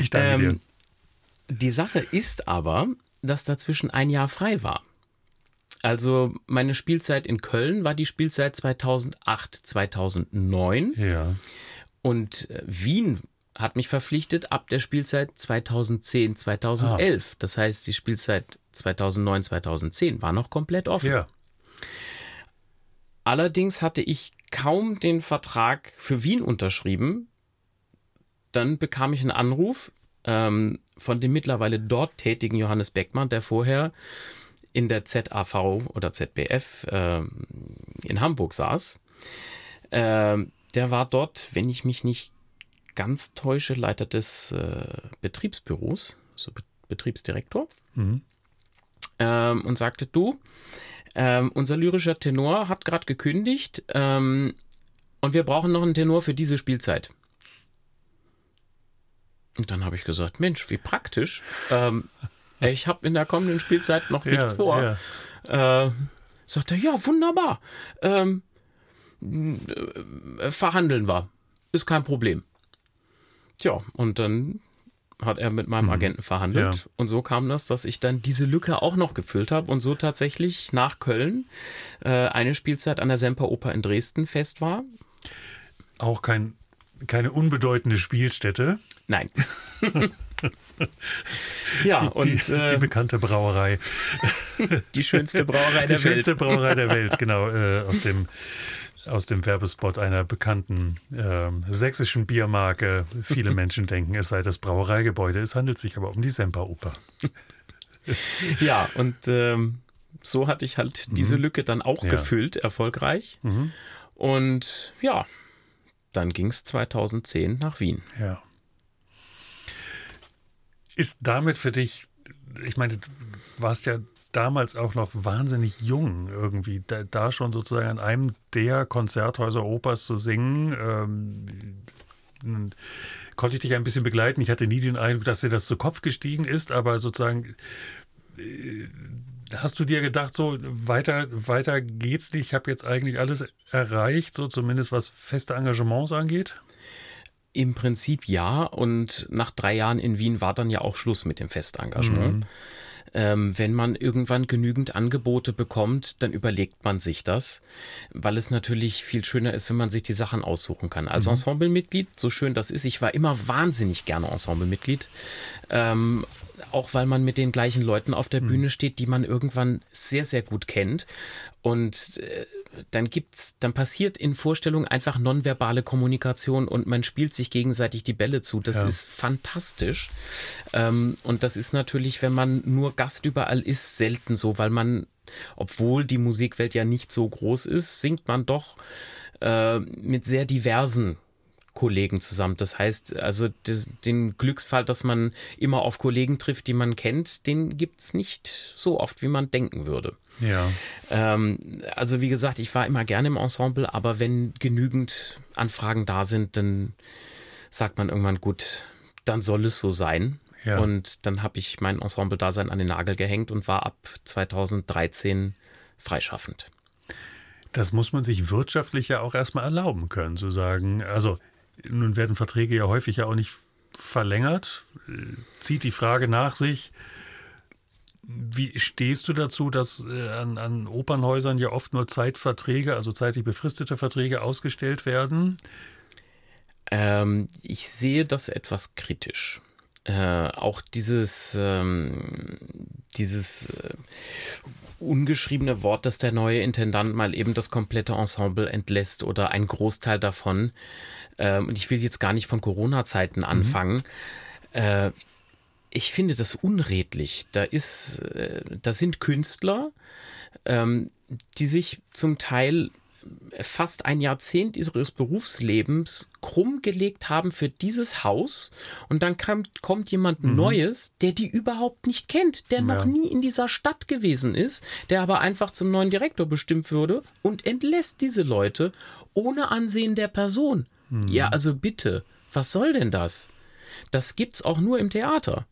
Ich danke ähm, dir. Die Sache ist aber, dass dazwischen ein Jahr frei war. Also meine Spielzeit in Köln war die Spielzeit 2008, 2009. Ja. Und äh, Wien hat mich verpflichtet ab der Spielzeit 2010, 2011. Ah. Das heißt, die Spielzeit 2009, 2010 war noch komplett offen. Ja. Allerdings hatte ich kaum den Vertrag für Wien unterschrieben. Dann bekam ich einen Anruf ähm, von dem mittlerweile dort tätigen Johannes Beckmann, der vorher in der ZAV oder ZBF äh, in Hamburg saß. Äh, der war dort, wenn ich mich nicht ganz täusche, Leiter des äh, Betriebsbüros, so Be Betriebsdirektor, mhm. ähm, und sagte, du, ähm, unser lyrischer Tenor hat gerade gekündigt ähm, und wir brauchen noch einen Tenor für diese Spielzeit. Und dann habe ich gesagt, Mensch, wie praktisch. Ähm, ich habe in der kommenden Spielzeit noch nichts ja, vor. Ja. Äh, sagt er, ja, wunderbar. Ähm, äh, verhandeln wir. Ist kein Problem. Tja, und dann hat er mit meinem mhm. Agenten verhandelt. Ja. Und so kam das, dass ich dann diese Lücke auch noch gefüllt habe und so tatsächlich nach Köln äh, eine Spielzeit an der Semperoper in Dresden fest war. Auch kein, keine unbedeutende Spielstätte. Nein. ja, die, und die, äh, die, bekannte Brauerei. Die schönste Brauerei der Welt. Die schönste Brauerei der Welt, genau, äh, aus dem aus dem Werbespot einer bekannten äh, sächsischen Biermarke. Viele Menschen denken, es sei das Brauereigebäude. Es handelt sich aber um die Semperoper. ja, und ähm, so hatte ich halt mhm. diese Lücke dann auch ja. gefüllt, erfolgreich. Mhm. Und ja, dann ging es 2010 nach Wien. Ja. Ist damit für dich, ich meine, du warst ja damals auch noch wahnsinnig jung irgendwie, da, da schon sozusagen an einem der Konzerthäuser Opas zu singen. Ähm, konnte ich dich ein bisschen begleiten. Ich hatte nie den Eindruck, dass dir das zu Kopf gestiegen ist, aber sozusagen äh, hast du dir gedacht, so weiter, weiter geht's nicht, ich habe jetzt eigentlich alles erreicht, so zumindest was feste Engagements angeht? Im Prinzip ja. Und nach drei Jahren in Wien war dann ja auch Schluss mit dem Festengagement. Mhm. Ähm, wenn man irgendwann genügend Angebote bekommt, dann überlegt man sich das, weil es natürlich viel schöner ist, wenn man sich die Sachen aussuchen kann. Als mhm. Ensemblemitglied, so schön das ist, ich war immer wahnsinnig gerne Ensemblemitglied, ähm, auch weil man mit den gleichen Leuten auf der mhm. Bühne steht, die man irgendwann sehr, sehr gut kennt. Und äh, dann gibt's, dann passiert in Vorstellungen einfach nonverbale Kommunikation und man spielt sich gegenseitig die Bälle zu. Das ja. ist fantastisch. Ähm, und das ist natürlich, wenn man nur Gast überall ist, selten so, weil man, obwohl die Musikwelt ja nicht so groß ist, singt man doch äh, mit sehr diversen Kollegen zusammen. Das heißt, also den Glücksfall, dass man immer auf Kollegen trifft, die man kennt, den gibt es nicht so oft, wie man denken würde. Ja. Ähm, also wie gesagt, ich war immer gerne im Ensemble, aber wenn genügend Anfragen da sind, dann sagt man irgendwann, gut, dann soll es so sein. Ja. Und dann habe ich mein Ensemble-Dasein an den Nagel gehängt und war ab 2013 freischaffend. Das muss man sich wirtschaftlich ja auch erstmal erlauben können, zu sagen, also nun werden Verträge ja häufig ja auch nicht verlängert. Zieht die Frage nach sich, wie stehst du dazu, dass äh, an, an, Opernhäusern ja oft nur Zeitverträge, also zeitlich befristete Verträge ausgestellt werden? Ähm, ich sehe das etwas kritisch. Äh, auch dieses, ähm, dieses äh, ungeschriebene Wort, dass der neue Intendant mal eben das komplette Ensemble entlässt oder ein Großteil davon. Ähm, und ich will jetzt gar nicht von Corona-Zeiten mhm. anfangen. Mhm. Äh, ich finde das unredlich. Da ist, äh, da sind Künstler, ähm, die sich zum Teil fast ein Jahrzehnt ihres Berufslebens krumm gelegt haben für dieses Haus und dann kam, kommt jemand mhm. Neues, der die überhaupt nicht kennt, der ja. noch nie in dieser Stadt gewesen ist, der aber einfach zum neuen Direktor bestimmt würde und entlässt diese Leute ohne Ansehen der Person. Mhm. Ja, also bitte, was soll denn das? Das gibt's auch nur im Theater.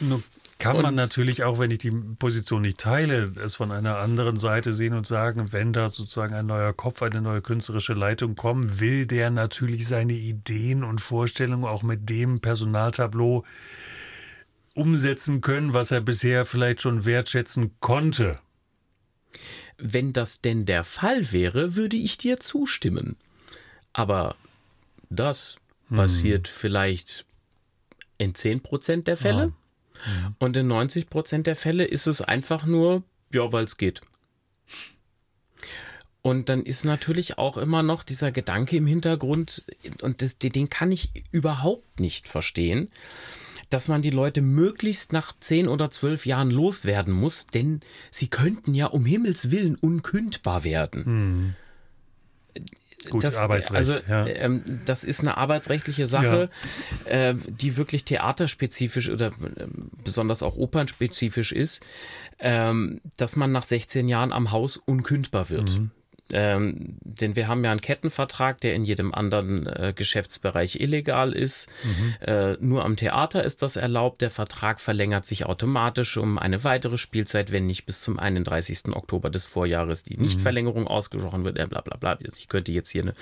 Nur kann und man natürlich auch, wenn ich die Position nicht teile, es von einer anderen Seite sehen und sagen, wenn da sozusagen ein neuer Kopf, eine neue künstlerische Leitung kommen, will der natürlich seine Ideen und Vorstellungen auch mit dem Personaltableau umsetzen können, was er bisher vielleicht schon wertschätzen konnte. Wenn das denn der Fall wäre, würde ich dir zustimmen. Aber das hm. passiert vielleicht in 10% der Fälle. Ja. Mhm. Und in 90 Prozent der Fälle ist es einfach nur, ja, weil es geht. Und dann ist natürlich auch immer noch dieser Gedanke im Hintergrund, und das, den kann ich überhaupt nicht verstehen, dass man die Leute möglichst nach 10 oder 12 Jahren loswerden muss, denn sie könnten ja um Himmels Willen unkündbar werden. Hm. Gut, das, Arbeitsrecht. Also, ja. ähm, das ist eine arbeitsrechtliche Sache, ja. äh, die wirklich theaterspezifisch oder äh, besonders auch opernspezifisch ist, ähm, dass man nach 16 Jahren am Haus unkündbar wird. Mhm. Ähm, denn wir haben ja einen Kettenvertrag, der in jedem anderen äh, Geschäftsbereich illegal ist. Mhm. Äh, nur am Theater ist das erlaubt. Der Vertrag verlängert sich automatisch um eine weitere Spielzeit, wenn nicht bis zum 31. Oktober des Vorjahres die Nichtverlängerung mhm. ausgesprochen wird. Äh, bla bla bla. Ich könnte jetzt hier eine,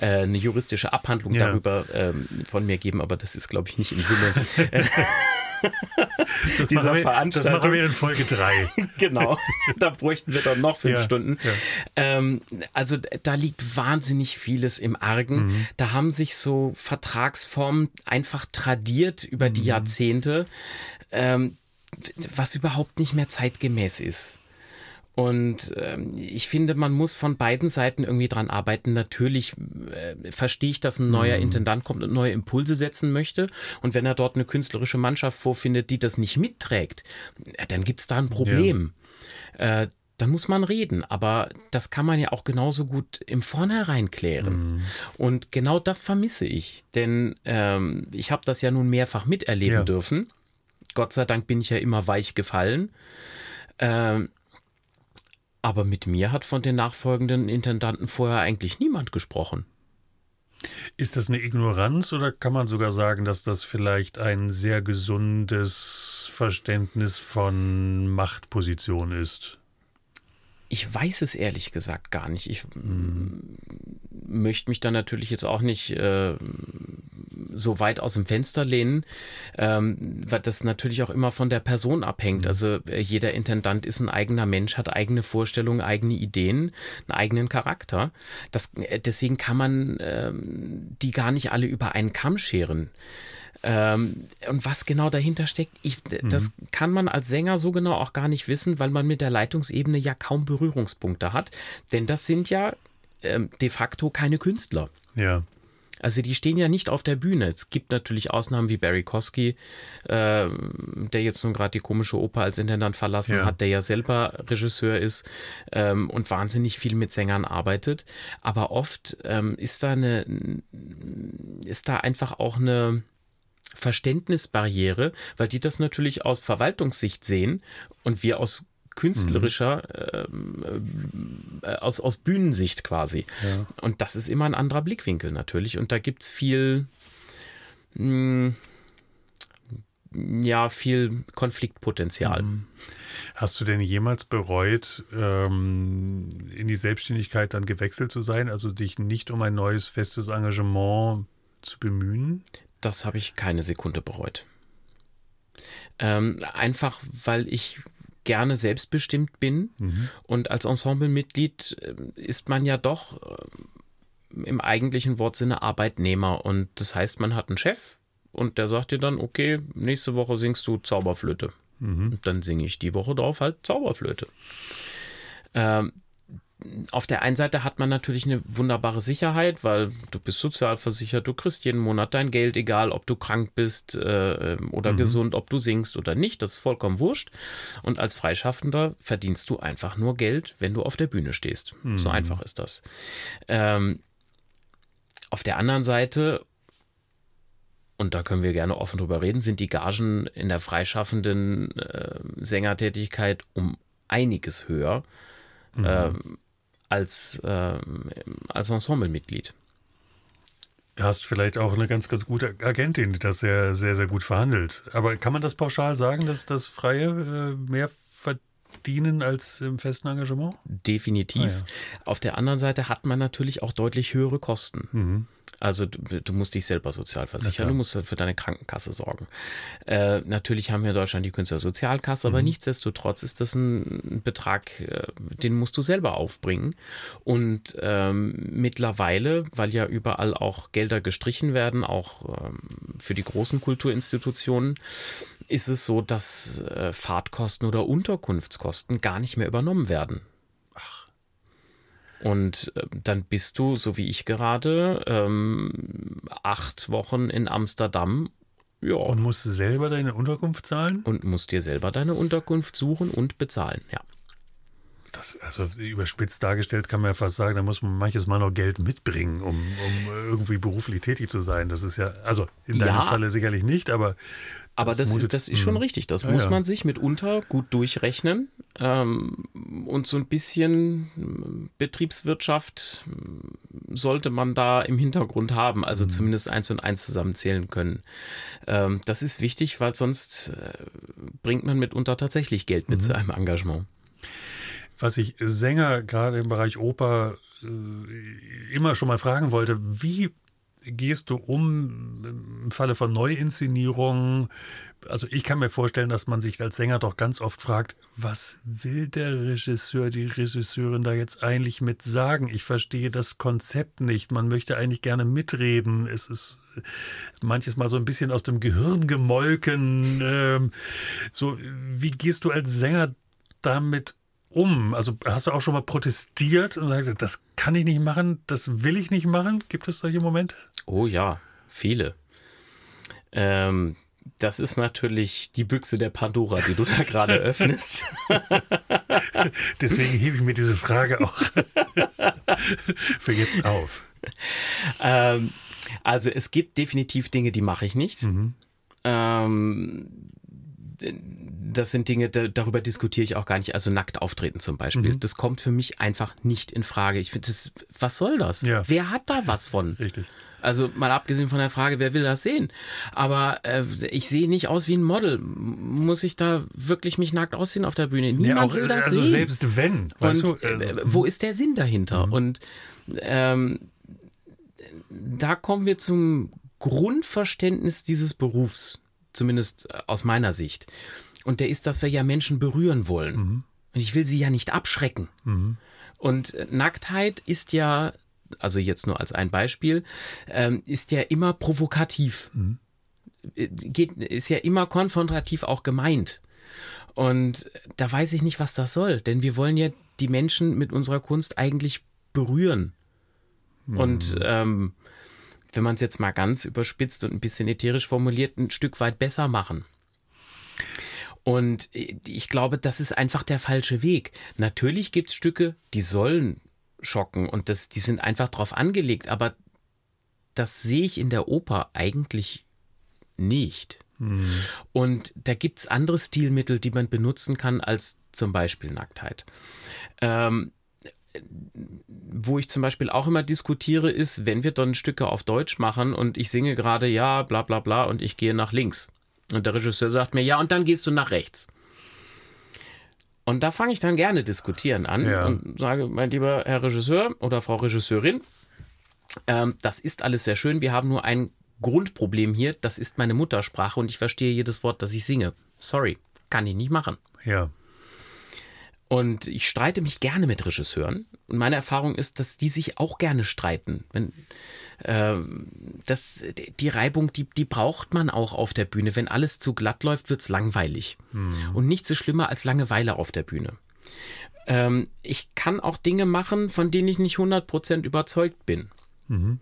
äh, eine juristische Abhandlung ja. darüber ähm, von mir geben, aber das ist, glaube ich, nicht im Sinne. das dieser wir, Veranstaltung. Das machen wir in Folge 3. genau, da bräuchten wir dann noch fünf ja, Stunden. Ja. Ähm, also da liegt wahnsinnig vieles im Argen. Mhm. Da haben sich so Vertragsformen einfach tradiert über die mhm. Jahrzehnte, ähm, was überhaupt nicht mehr zeitgemäß ist. Und ähm, ich finde, man muss von beiden Seiten irgendwie dran arbeiten. Natürlich äh, verstehe ich, dass ein neuer mhm. Intendant kommt und neue Impulse setzen möchte. Und wenn er dort eine künstlerische Mannschaft vorfindet, die das nicht mitträgt, äh, dann gibt es da ein Problem. Ja. Äh, dann muss man reden. Aber das kann man ja auch genauso gut im Vornherein klären. Mhm. Und genau das vermisse ich. Denn ähm, ich habe das ja nun mehrfach miterleben ja. dürfen. Gott sei Dank bin ich ja immer weich gefallen. Ähm, aber mit mir hat von den nachfolgenden Intendanten vorher eigentlich niemand gesprochen. Ist das eine Ignoranz oder kann man sogar sagen, dass das vielleicht ein sehr gesundes Verständnis von Machtposition ist? Ich weiß es ehrlich gesagt gar nicht. Ich mhm. Möchte mich da natürlich jetzt auch nicht äh, so weit aus dem Fenster lehnen, ähm, weil das natürlich auch immer von der Person abhängt. Mhm. Also äh, jeder Intendant ist ein eigener Mensch, hat eigene Vorstellungen, eigene Ideen, einen eigenen Charakter. Das, äh, deswegen kann man ähm, die gar nicht alle über einen Kamm scheren. Ähm, und was genau dahinter steckt, ich, mhm. das kann man als Sänger so genau auch gar nicht wissen, weil man mit der Leitungsebene ja kaum Berührungspunkte hat. Denn das sind ja ähm, de facto keine Künstler. Ja. Also die stehen ja nicht auf der Bühne. Es gibt natürlich Ausnahmen wie Barry Kosky, äh, der jetzt nun gerade die komische Oper als Intendant verlassen ja. hat, der ja selber Regisseur ist ähm, und wahnsinnig viel mit Sängern arbeitet. Aber oft ähm, ist da eine, ist da einfach auch eine Verständnisbarriere, weil die das natürlich aus Verwaltungssicht sehen und wir aus künstlerischer, mhm. äh, aus, aus Bühnensicht quasi. Ja. Und das ist immer ein anderer Blickwinkel natürlich. Und da gibt es viel, mh, hm, ja, viel Konfliktpotenzial. Mhm. Hast du denn jemals bereut, ähm, in die Selbstständigkeit dann gewechselt zu sein, also dich nicht um ein neues festes Engagement zu bemühen? das habe ich keine Sekunde bereut. Ähm, einfach weil ich gerne selbstbestimmt bin mhm. und als Ensemblemitglied äh, ist man ja doch äh, im eigentlichen Wortsinne Arbeitnehmer und das heißt, man hat einen Chef und der sagt dir dann, okay, nächste Woche singst du Zauberflöte. Mhm. Und dann singe ich die Woche drauf halt Zauberflöte. Ähm, auf der einen Seite hat man natürlich eine wunderbare Sicherheit, weil du bist sozialversichert, du kriegst jeden Monat dein Geld, egal ob du krank bist äh, oder mhm. gesund, ob du singst oder nicht, das ist vollkommen wurscht. Und als Freischaffender verdienst du einfach nur Geld, wenn du auf der Bühne stehst. Mhm. So einfach ist das. Ähm, auf der anderen Seite, und da können wir gerne offen drüber reden, sind die Gagen in der freischaffenden äh, Sängertätigkeit um einiges höher. Mhm. Ähm, als, äh, als Ensemblemitglied. Du hast vielleicht auch eine ganz, ganz gute Agentin, die das sehr, sehr, sehr gut verhandelt. Aber kann man das pauschal sagen, dass das Freie äh, mehr verdienen als im festen Engagement? Definitiv. Ah, ja. Auf der anderen Seite hat man natürlich auch deutlich höhere Kosten. Mhm. Also du, du, musst dich selber sozial versichern, du musst für deine Krankenkasse sorgen. Äh, natürlich haben wir in Deutschland die Künstlersozialkasse, mhm. aber nichtsdestotrotz ist das ein Betrag, äh, den musst du selber aufbringen. Und ähm, mittlerweile, weil ja überall auch Gelder gestrichen werden, auch ähm, für die großen Kulturinstitutionen, ist es so, dass äh, Fahrtkosten oder Unterkunftskosten gar nicht mehr übernommen werden. Und äh, dann bist du, so wie ich gerade, ähm, acht Wochen in Amsterdam. Ja. Und musst selber deine Unterkunft zahlen? Und musst dir selber deine Unterkunft suchen und bezahlen, ja. Das, also überspitzt dargestellt kann man ja fast sagen, da muss man manches Mal noch Geld mitbringen, um, um irgendwie beruflich tätig zu sein. Das ist ja, also in deinem ja. Falle sicherlich nicht, aber aber das, das, das ist schon hm. richtig. Das ja, muss man sich mitunter gut durchrechnen ähm, und so ein bisschen hm, Betriebswirtschaft hm, sollte man da im Hintergrund haben, also mhm. zumindest eins und eins zusammenzählen können. Ähm, das ist wichtig, weil sonst äh, bringt man mitunter tatsächlich Geld mit mhm. zu einem Engagement. Was ich Sänger gerade im Bereich Oper äh, immer schon mal fragen wollte, wie gehst du um im Falle von Neuinszenierungen? Also ich kann mir vorstellen, dass man sich als Sänger doch ganz oft fragt, was will der Regisseur, die Regisseurin da jetzt eigentlich mit sagen? Ich verstehe das Konzept nicht. Man möchte eigentlich gerne mitreden. Es ist manches Mal so ein bisschen aus dem Gehirn gemolken. Ähm, so, wie gehst du als Sänger damit um? Also hast du auch schon mal protestiert und sagst, das kann ich nicht machen, das will ich nicht machen? Gibt es solche Momente? Oh ja, viele. Ähm, das ist natürlich die Büchse der Pandora, die du da gerade öffnest. Deswegen hebe ich mir diese Frage auch für jetzt auf. Ähm, also es gibt definitiv Dinge, die mache ich nicht. Mhm. Ähm, das sind Dinge, darüber diskutiere ich auch gar nicht. Also nackt auftreten zum Beispiel. Mhm. Das kommt für mich einfach nicht in Frage. Ich finde, was soll das? Ja. Wer hat da was von? Richtig. Also mal abgesehen von der Frage, wer will das sehen? Aber äh, ich sehe nicht aus wie ein Model. Muss ich da wirklich mich nackt aussehen auf der Bühne? Niemand ja, auch, will das also sehen. selbst wenn. Und du, äh, wo ist der Sinn dahinter? Mhm. Und ähm, da kommen wir zum Grundverständnis dieses Berufs zumindest äh, aus meiner Sicht. Und der ist, dass wir ja Menschen berühren wollen. Mhm. Und ich will sie ja nicht abschrecken. Mhm. Und äh, Nacktheit ist ja, also jetzt nur als ein Beispiel, ähm, ist ja immer provokativ. Mhm. Äh, geht, ist ja immer konfrontativ auch gemeint. Und da weiß ich nicht, was das soll, denn wir wollen ja die Menschen mit unserer Kunst eigentlich berühren. Und mhm. ähm, wenn man es jetzt mal ganz überspitzt und ein bisschen ätherisch formuliert, ein Stück weit besser machen. Und ich glaube, das ist einfach der falsche Weg. Natürlich gibt es Stücke, die sollen schocken und das, die sind einfach drauf angelegt, aber das sehe ich in der Oper eigentlich nicht. Hm. Und da gibt es andere Stilmittel, die man benutzen kann, als zum Beispiel Nacktheit. Ähm, wo ich zum Beispiel auch immer diskutiere, ist, wenn wir dann Stücke auf Deutsch machen und ich singe gerade ja, bla bla bla und ich gehe nach links. Und der Regisseur sagt mir, ja, und dann gehst du nach rechts. Und da fange ich dann gerne diskutieren an ja. und sage, mein lieber Herr Regisseur oder Frau Regisseurin, ähm, das ist alles sehr schön, wir haben nur ein Grundproblem hier, das ist meine Muttersprache und ich verstehe jedes Wort, das ich singe. Sorry, kann ich nicht machen. Ja. Und ich streite mich gerne mit Regisseuren. Und meine Erfahrung ist, dass die sich auch gerne streiten. Wenn, äh, das, die Reibung, die, die braucht man auch auf der Bühne. Wenn alles zu glatt läuft, wird es langweilig. Hm. Und nichts ist schlimmer als Langeweile auf der Bühne. Ähm, ich kann auch Dinge machen, von denen ich nicht 100% überzeugt bin. Mhm.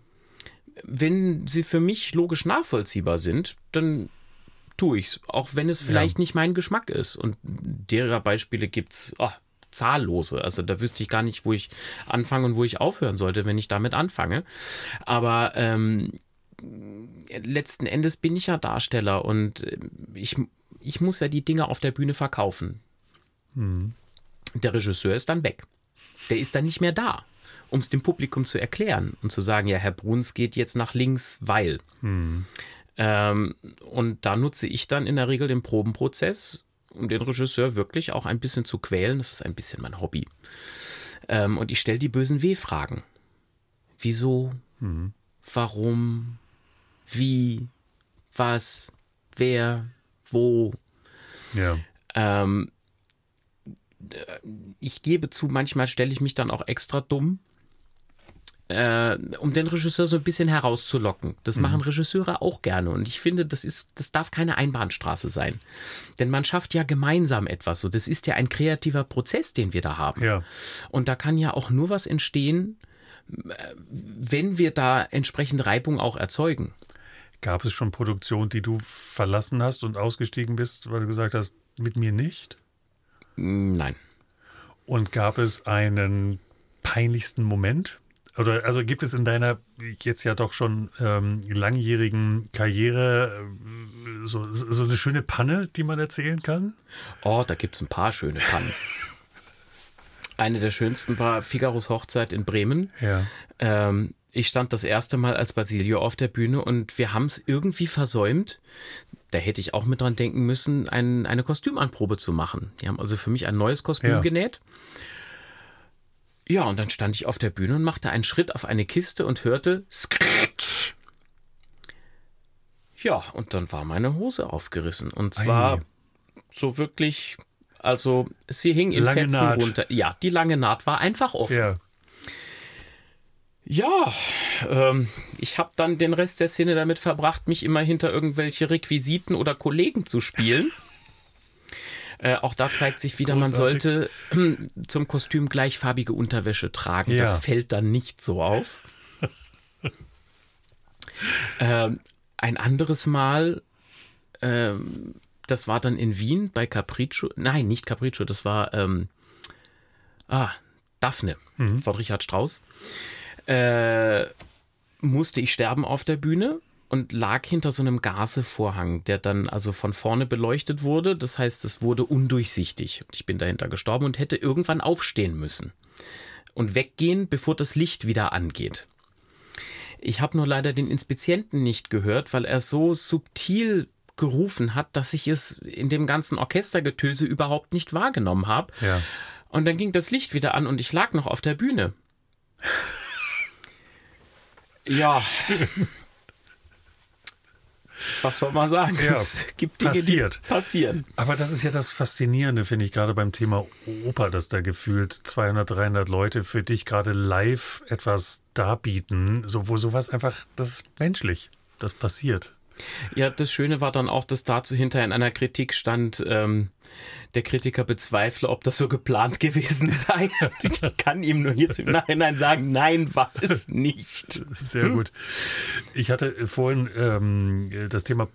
Wenn sie für mich logisch nachvollziehbar sind, dann tue ich es, auch wenn es vielleicht ja. nicht mein Geschmack ist. Und derer Beispiele gibt es oh, zahllose. Also da wüsste ich gar nicht, wo ich anfange und wo ich aufhören sollte, wenn ich damit anfange. Aber ähm, letzten Endes bin ich ja Darsteller und äh, ich, ich muss ja die Dinge auf der Bühne verkaufen. Mhm. Der Regisseur ist dann weg. Der ist dann nicht mehr da, um es dem Publikum zu erklären und zu sagen, ja, Herr Bruns geht jetzt nach links, weil. Mhm. Ähm, und da nutze ich dann in der Regel den Probenprozess, um den Regisseur wirklich auch ein bisschen zu quälen. Das ist ein bisschen mein Hobby. Ähm, und ich stelle die bösen W-Fragen. Wieso? Mhm. Warum? Wie? Was? Wer? Wo? Ja. Ähm, ich gebe zu, manchmal stelle ich mich dann auch extra dumm, äh, um den Regisseur so ein bisschen herauszulocken. Das mhm. machen Regisseure auch gerne. Und ich finde, das ist, das darf keine Einbahnstraße sein. Denn man schafft ja gemeinsam etwas. So, das ist ja ein kreativer Prozess, den wir da haben. Ja. Und da kann ja auch nur was entstehen, wenn wir da entsprechend Reibung auch erzeugen. Gab es schon Produktionen, die du verlassen hast und ausgestiegen bist, weil du gesagt hast, mit mir nicht? Nein. Und gab es einen peinlichsten Moment? Oder also gibt es in deiner jetzt ja doch schon ähm, langjährigen Karriere äh, so, so eine schöne Panne, die man erzählen kann? Oh, da gibt es ein paar schöne Pannen. Eine der schönsten war Figaros Hochzeit in Bremen. Ja. Ähm, ich stand das erste Mal als Basilio auf der Bühne und wir haben es irgendwie versäumt. Da hätte ich auch mit dran denken müssen, ein, eine Kostümanprobe zu machen. Die haben also für mich ein neues Kostüm ja. genäht. Ja, und dann stand ich auf der Bühne und machte einen Schritt auf eine Kiste und hörte Skritsch. Ja, und dann war meine Hose aufgerissen. Und zwar Ei. so wirklich, also sie hing in lange Fetzen Naht. runter. Ja, die lange Naht war einfach offen. Ja. Ja, ähm, ich habe dann den Rest der Szene damit verbracht, mich immer hinter irgendwelche Requisiten oder Kollegen zu spielen. Äh, auch da zeigt sich wieder, Großartig. man sollte äh, zum Kostüm gleichfarbige Unterwäsche tragen. Ja. Das fällt dann nicht so auf. ähm, ein anderes Mal, ähm, das war dann in Wien bei Capriccio. Nein, nicht Capriccio, das war ähm, ah, Daphne mhm. von Richard Strauss äh, musste ich sterben auf der Bühne und lag hinter so einem Gasevorhang, der dann also von vorne beleuchtet wurde. Das heißt, es wurde undurchsichtig. Ich bin dahinter gestorben und hätte irgendwann aufstehen müssen und weggehen, bevor das Licht wieder angeht. Ich habe nur leider den Inspizienten nicht gehört, weil er so subtil gerufen hat, dass ich es in dem ganzen Orchestergetöse überhaupt nicht wahrgenommen habe. Ja. Und dann ging das Licht wieder an und ich lag noch auf der Bühne. Ja. Was soll man sagen? Ja, es gibt Dinge, passiert. die passieren. Aber das ist ja das Faszinierende, finde ich, gerade beim Thema Oper, dass da gefühlt 200, 300 Leute für dich gerade live etwas darbieten, so, wo sowas einfach, das ist menschlich. Das passiert. Ja, das Schöne war dann auch, dass dazu hinterher in einer Kritik stand, ähm, der Kritiker bezweifle, ob das so geplant gewesen sei. ich kann ihm nur jetzt im Nachhinein sagen, nein, war es nicht. Sehr gut. Ich hatte vorhin ähm, das Thema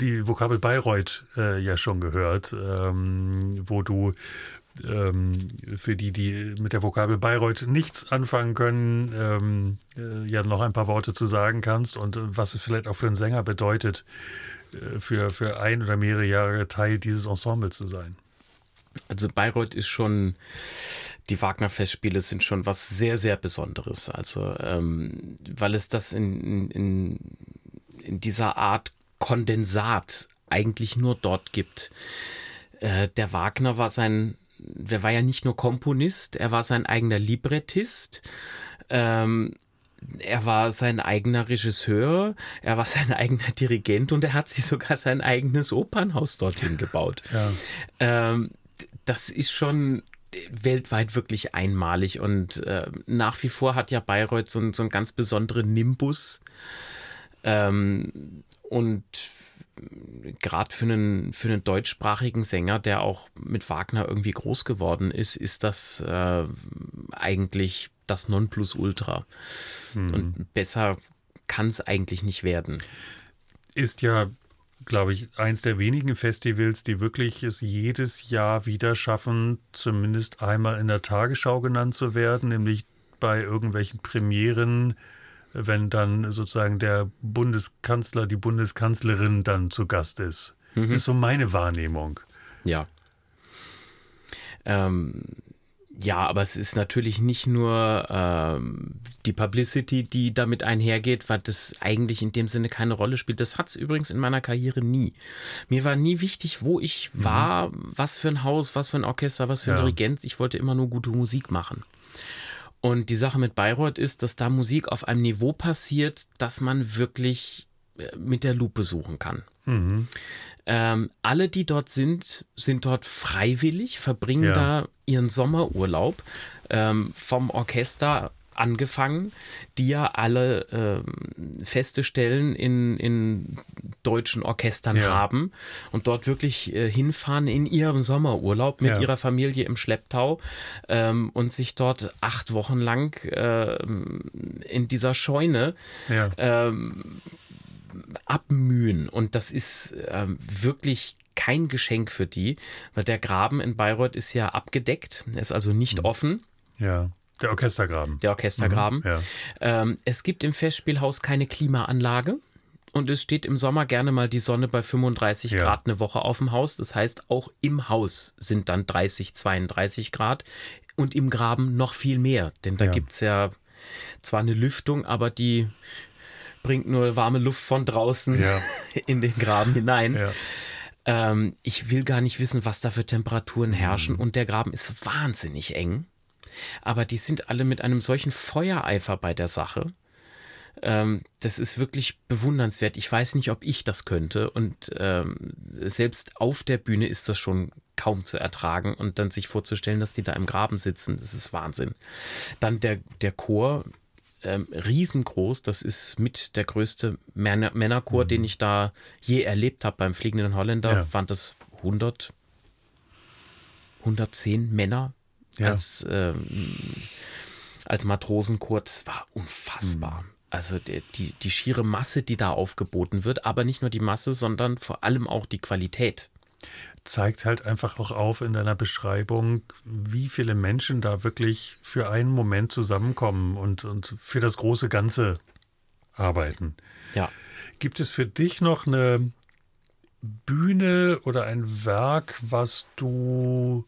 die Vokabel Bayreuth äh, ja schon gehört, ähm, wo du ähm, für die, die mit der Vokabel Bayreuth nichts anfangen können, ähm, äh, ja noch ein paar Worte zu sagen kannst und äh, was es vielleicht auch für einen Sänger bedeutet, äh, für, für ein oder mehrere Jahre Teil dieses Ensembles zu sein. Also Bayreuth ist schon, die Wagner-Festspiele sind schon was sehr, sehr Besonderes. Also, ähm, weil es das in, in, in dieser Art Kondensat eigentlich nur dort gibt. Äh, der Wagner war sein der war ja nicht nur Komponist, er war sein eigener Librettist. Ähm, er war sein eigener Regisseur, er war sein eigener Dirigent und er hat sich sogar sein eigenes Opernhaus dorthin gebaut. Ja. Ähm, das ist schon weltweit wirklich einmalig und äh, nach wie vor hat ja Bayreuth so, so einen ganz besonderen Nimbus. Ähm, und gerade für einen, für einen deutschsprachigen Sänger, der auch mit Wagner irgendwie groß geworden ist, ist das äh, eigentlich das Nonplusultra. Mhm. Und besser kann es eigentlich nicht werden. Ist ja, glaube ich, eins der wenigen Festivals, die wirklich es jedes Jahr wieder schaffen, zumindest einmal in der Tagesschau genannt zu werden, nämlich bei irgendwelchen Premieren wenn dann sozusagen der Bundeskanzler, die Bundeskanzlerin dann zu Gast ist. Mhm. Ist so meine Wahrnehmung. Ja. Ähm, ja, aber es ist natürlich nicht nur ähm, die Publicity, die damit einhergeht, weil das eigentlich in dem Sinne keine Rolle spielt. Das hat es übrigens in meiner Karriere nie. Mir war nie wichtig, wo ich mhm. war, was für ein Haus, was für ein Orchester, was für ein ja. Dirigent. Ich wollte immer nur gute Musik machen. Und die Sache mit Bayreuth ist, dass da Musik auf einem Niveau passiert, dass man wirklich äh, mit der Lupe suchen kann. Mhm. Ähm, alle, die dort sind, sind dort freiwillig, verbringen ja. da ihren Sommerurlaub ähm, vom Orchester angefangen, die ja alle äh, feste Stellen in, in deutschen Orchestern ja. haben und dort wirklich äh, hinfahren in ihrem Sommerurlaub mit ja. ihrer Familie im Schlepptau ähm, und sich dort acht Wochen lang äh, in dieser Scheune ja. ähm, abmühen. Und das ist ähm, wirklich kein Geschenk für die, weil der Graben in Bayreuth ist ja abgedeckt, ist also nicht mhm. offen. Ja. Der Orchestergraben. Der Orchestergraben. Mhm, ja. ähm, es gibt im Festspielhaus keine Klimaanlage. Und es steht im Sommer gerne mal die Sonne bei 35 ja. Grad eine Woche auf dem Haus. Das heißt, auch im Haus sind dann 30, 32 Grad und im Graben noch viel mehr. Denn da ja. gibt es ja zwar eine Lüftung, aber die bringt nur warme Luft von draußen ja. in den Graben hinein. Ja. Ähm, ich will gar nicht wissen, was da für Temperaturen herrschen. Mhm. Und der Graben ist wahnsinnig eng. Aber die sind alle mit einem solchen Feuereifer bei der Sache. Ähm, das ist wirklich bewundernswert. Ich weiß nicht, ob ich das könnte. Und ähm, selbst auf der Bühne ist das schon kaum zu ertragen. Und dann sich vorzustellen, dass die da im Graben sitzen, das ist Wahnsinn. Dann der, der Chor, ähm, riesengroß. Das ist mit der größte Männer Männerchor, mhm. den ich da je erlebt habe beim Fliegenden Holländer. Ja. Waren das 100, 110 Männer ja. als, ähm, als Matrosenchor. Das war unfassbar. Mhm. Also die, die, die schiere Masse, die da aufgeboten wird, aber nicht nur die Masse, sondern vor allem auch die Qualität zeigt halt einfach auch auf in deiner Beschreibung, wie viele Menschen da wirklich für einen Moment zusammenkommen und, und für das große Ganze arbeiten. Ja. Gibt es für dich noch eine Bühne oder ein Werk, was du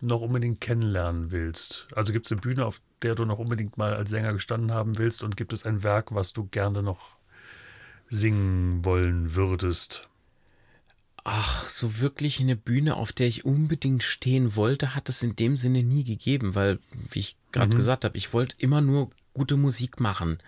noch unbedingt kennenlernen willst? Also gibt es eine Bühne, auf der du noch unbedingt mal als Sänger gestanden haben willst und gibt es ein Werk, was du gerne noch singen wollen würdest? Ach, so wirklich eine Bühne, auf der ich unbedingt stehen wollte, hat es in dem Sinne nie gegeben, weil, wie ich gerade mhm. gesagt habe, ich wollte immer nur gute Musik machen.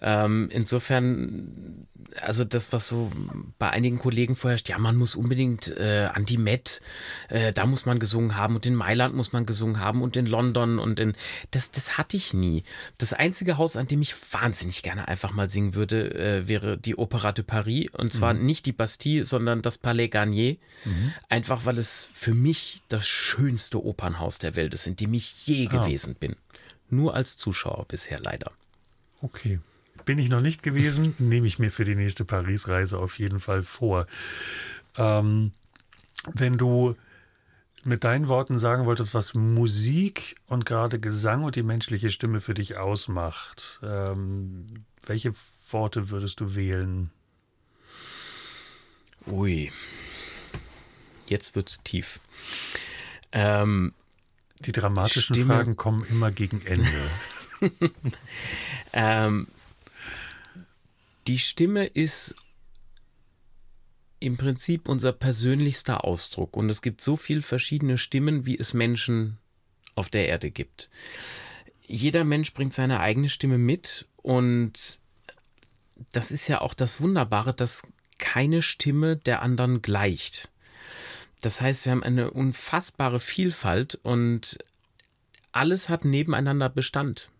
Ähm, insofern, also das, was so bei einigen Kollegen vorherrscht, ja, man muss unbedingt äh, an die Met, äh, da muss man gesungen haben und in Mailand muss man gesungen haben und in London und in, das, das hatte ich nie. Das einzige Haus, an dem ich wahnsinnig gerne einfach mal singen würde, äh, wäre die Opera de Paris und zwar mhm. nicht die Bastille, sondern das Palais Garnier. Mhm. Einfach, weil es für mich das schönste Opernhaus der Welt ist, in dem ich je ah. gewesen bin. Nur als Zuschauer bisher leider. Okay. Bin ich noch nicht gewesen, nehme ich mir für die nächste Paris-Reise auf jeden Fall vor. Ähm, wenn du mit deinen Worten sagen wolltest, was Musik und gerade Gesang und die menschliche Stimme für dich ausmacht, ähm, welche Worte würdest du wählen? Ui, jetzt wird's tief. Ähm, die dramatischen Stimme. Fragen kommen immer gegen Ende. ähm, die Stimme ist im Prinzip unser persönlichster Ausdruck. Und es gibt so viele verschiedene Stimmen, wie es Menschen auf der Erde gibt. Jeder Mensch bringt seine eigene Stimme mit und das ist ja auch das Wunderbare, dass keine Stimme der anderen gleicht. Das heißt, wir haben eine unfassbare Vielfalt und alles hat nebeneinander Bestand.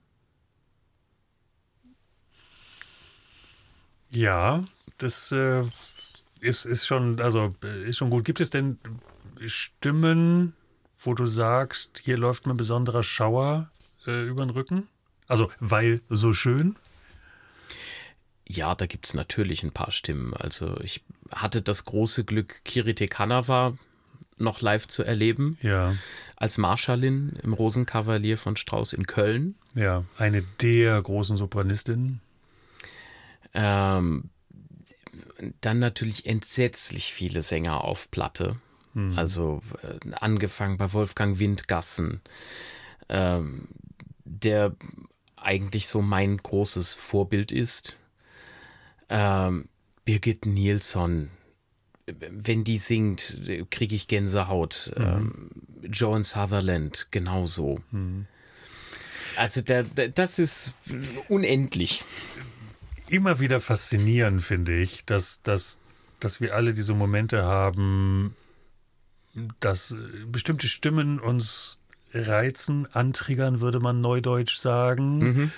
Ja, das äh, ist, ist schon, also ist schon gut. Gibt es denn Stimmen, wo du sagst, hier läuft mir ein besonderer Schauer äh, über den Rücken? Also, weil so schön? Ja, da gibt es natürlich ein paar Stimmen. Also ich hatte das große Glück, Kirite Kanawa noch live zu erleben. Ja. Als Marschallin im Rosenkavalier von Strauß in Köln. Ja, eine der großen Sopranistinnen. Ähm, dann natürlich entsetzlich viele Sänger auf Platte. Mhm. Also äh, angefangen bei Wolfgang Windgassen, ähm, der eigentlich so mein großes Vorbild ist. Ähm, Birgit Nilsson, wenn die singt, kriege ich Gänsehaut. Mhm. Ähm, Joan Sutherland, genauso. Mhm. Also der, der, das ist unendlich. Immer wieder faszinierend, finde ich, dass, dass, dass wir alle diese Momente haben, dass bestimmte Stimmen uns reizen, antriggern, würde man neudeutsch sagen. Mhm.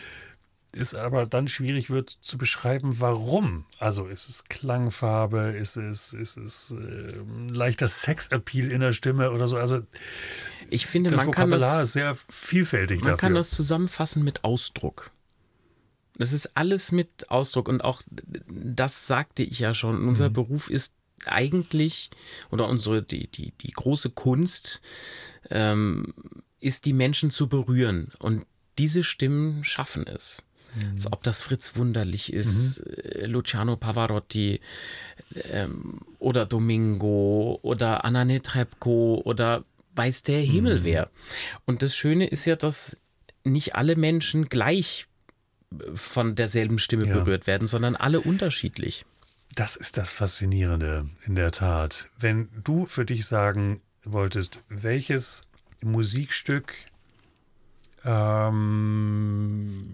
Es aber dann schwierig wird zu beschreiben, warum. Also ist es Klangfarbe, ist es, ist es äh, leichter Sexappeal in der Stimme oder so. Also ich finde, das man Vokabular kann das, ist sehr vielfältig man dafür. kann das zusammenfassen mit Ausdruck. Das ist alles mit Ausdruck und auch das sagte ich ja schon. Unser mhm. Beruf ist eigentlich oder unsere die die die große Kunst ähm, ist die Menschen zu berühren und diese Stimmen schaffen es. Mhm. Also ob das Fritz Wunderlich ist, mhm. Luciano Pavarotti ähm, oder Domingo oder Anna Netrebko oder weiß der Himmel mhm. wer. Und das Schöne ist ja, dass nicht alle Menschen gleich äh, von derselben Stimme ja. berührt werden, sondern alle unterschiedlich. Das ist das Faszinierende, in der Tat. Wenn du für dich sagen wolltest, welches Musikstück ähm,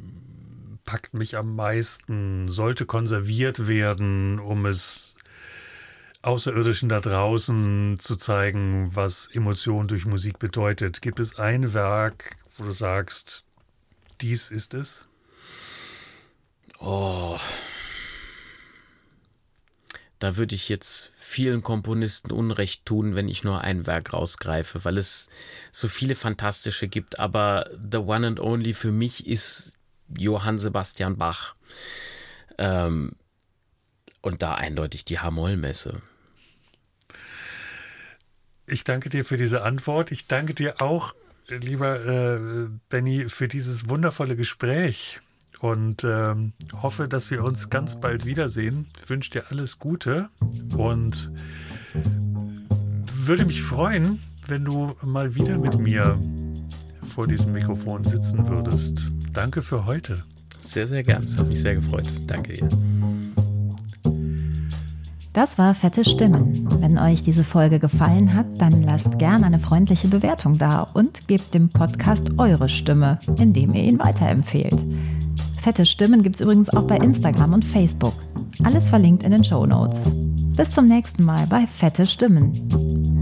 packt mich am meisten, sollte konserviert werden, um es Außerirdischen da draußen zu zeigen, was Emotion durch Musik bedeutet. Gibt es ein Werk, wo du sagst, dies ist es? Oh, da würde ich jetzt vielen Komponisten Unrecht tun, wenn ich nur ein Werk rausgreife, weil es so viele fantastische gibt. Aber The One and Only für mich ist Johann Sebastian Bach. Ähm, und da eindeutig die Hamollmesse. Ich danke dir für diese Antwort. Ich danke dir auch, lieber äh, Benny, für dieses wundervolle Gespräch und ähm, hoffe, dass wir uns ganz bald wiedersehen. Ich wünsche dir alles Gute und würde mich freuen, wenn du mal wieder mit mir vor diesem Mikrofon sitzen würdest. Danke für heute. Sehr, sehr gern. Es hat mich sehr gefreut. Danke dir. Das war Fette Stimmen. Wenn euch diese Folge gefallen hat, dann lasst gerne eine freundliche Bewertung da und gebt dem Podcast eure Stimme, indem ihr ihn weiterempfehlt. Fette Stimmen gibt es übrigens auch bei Instagram und Facebook. Alles verlinkt in den Show Notes. Bis zum nächsten Mal bei Fette Stimmen.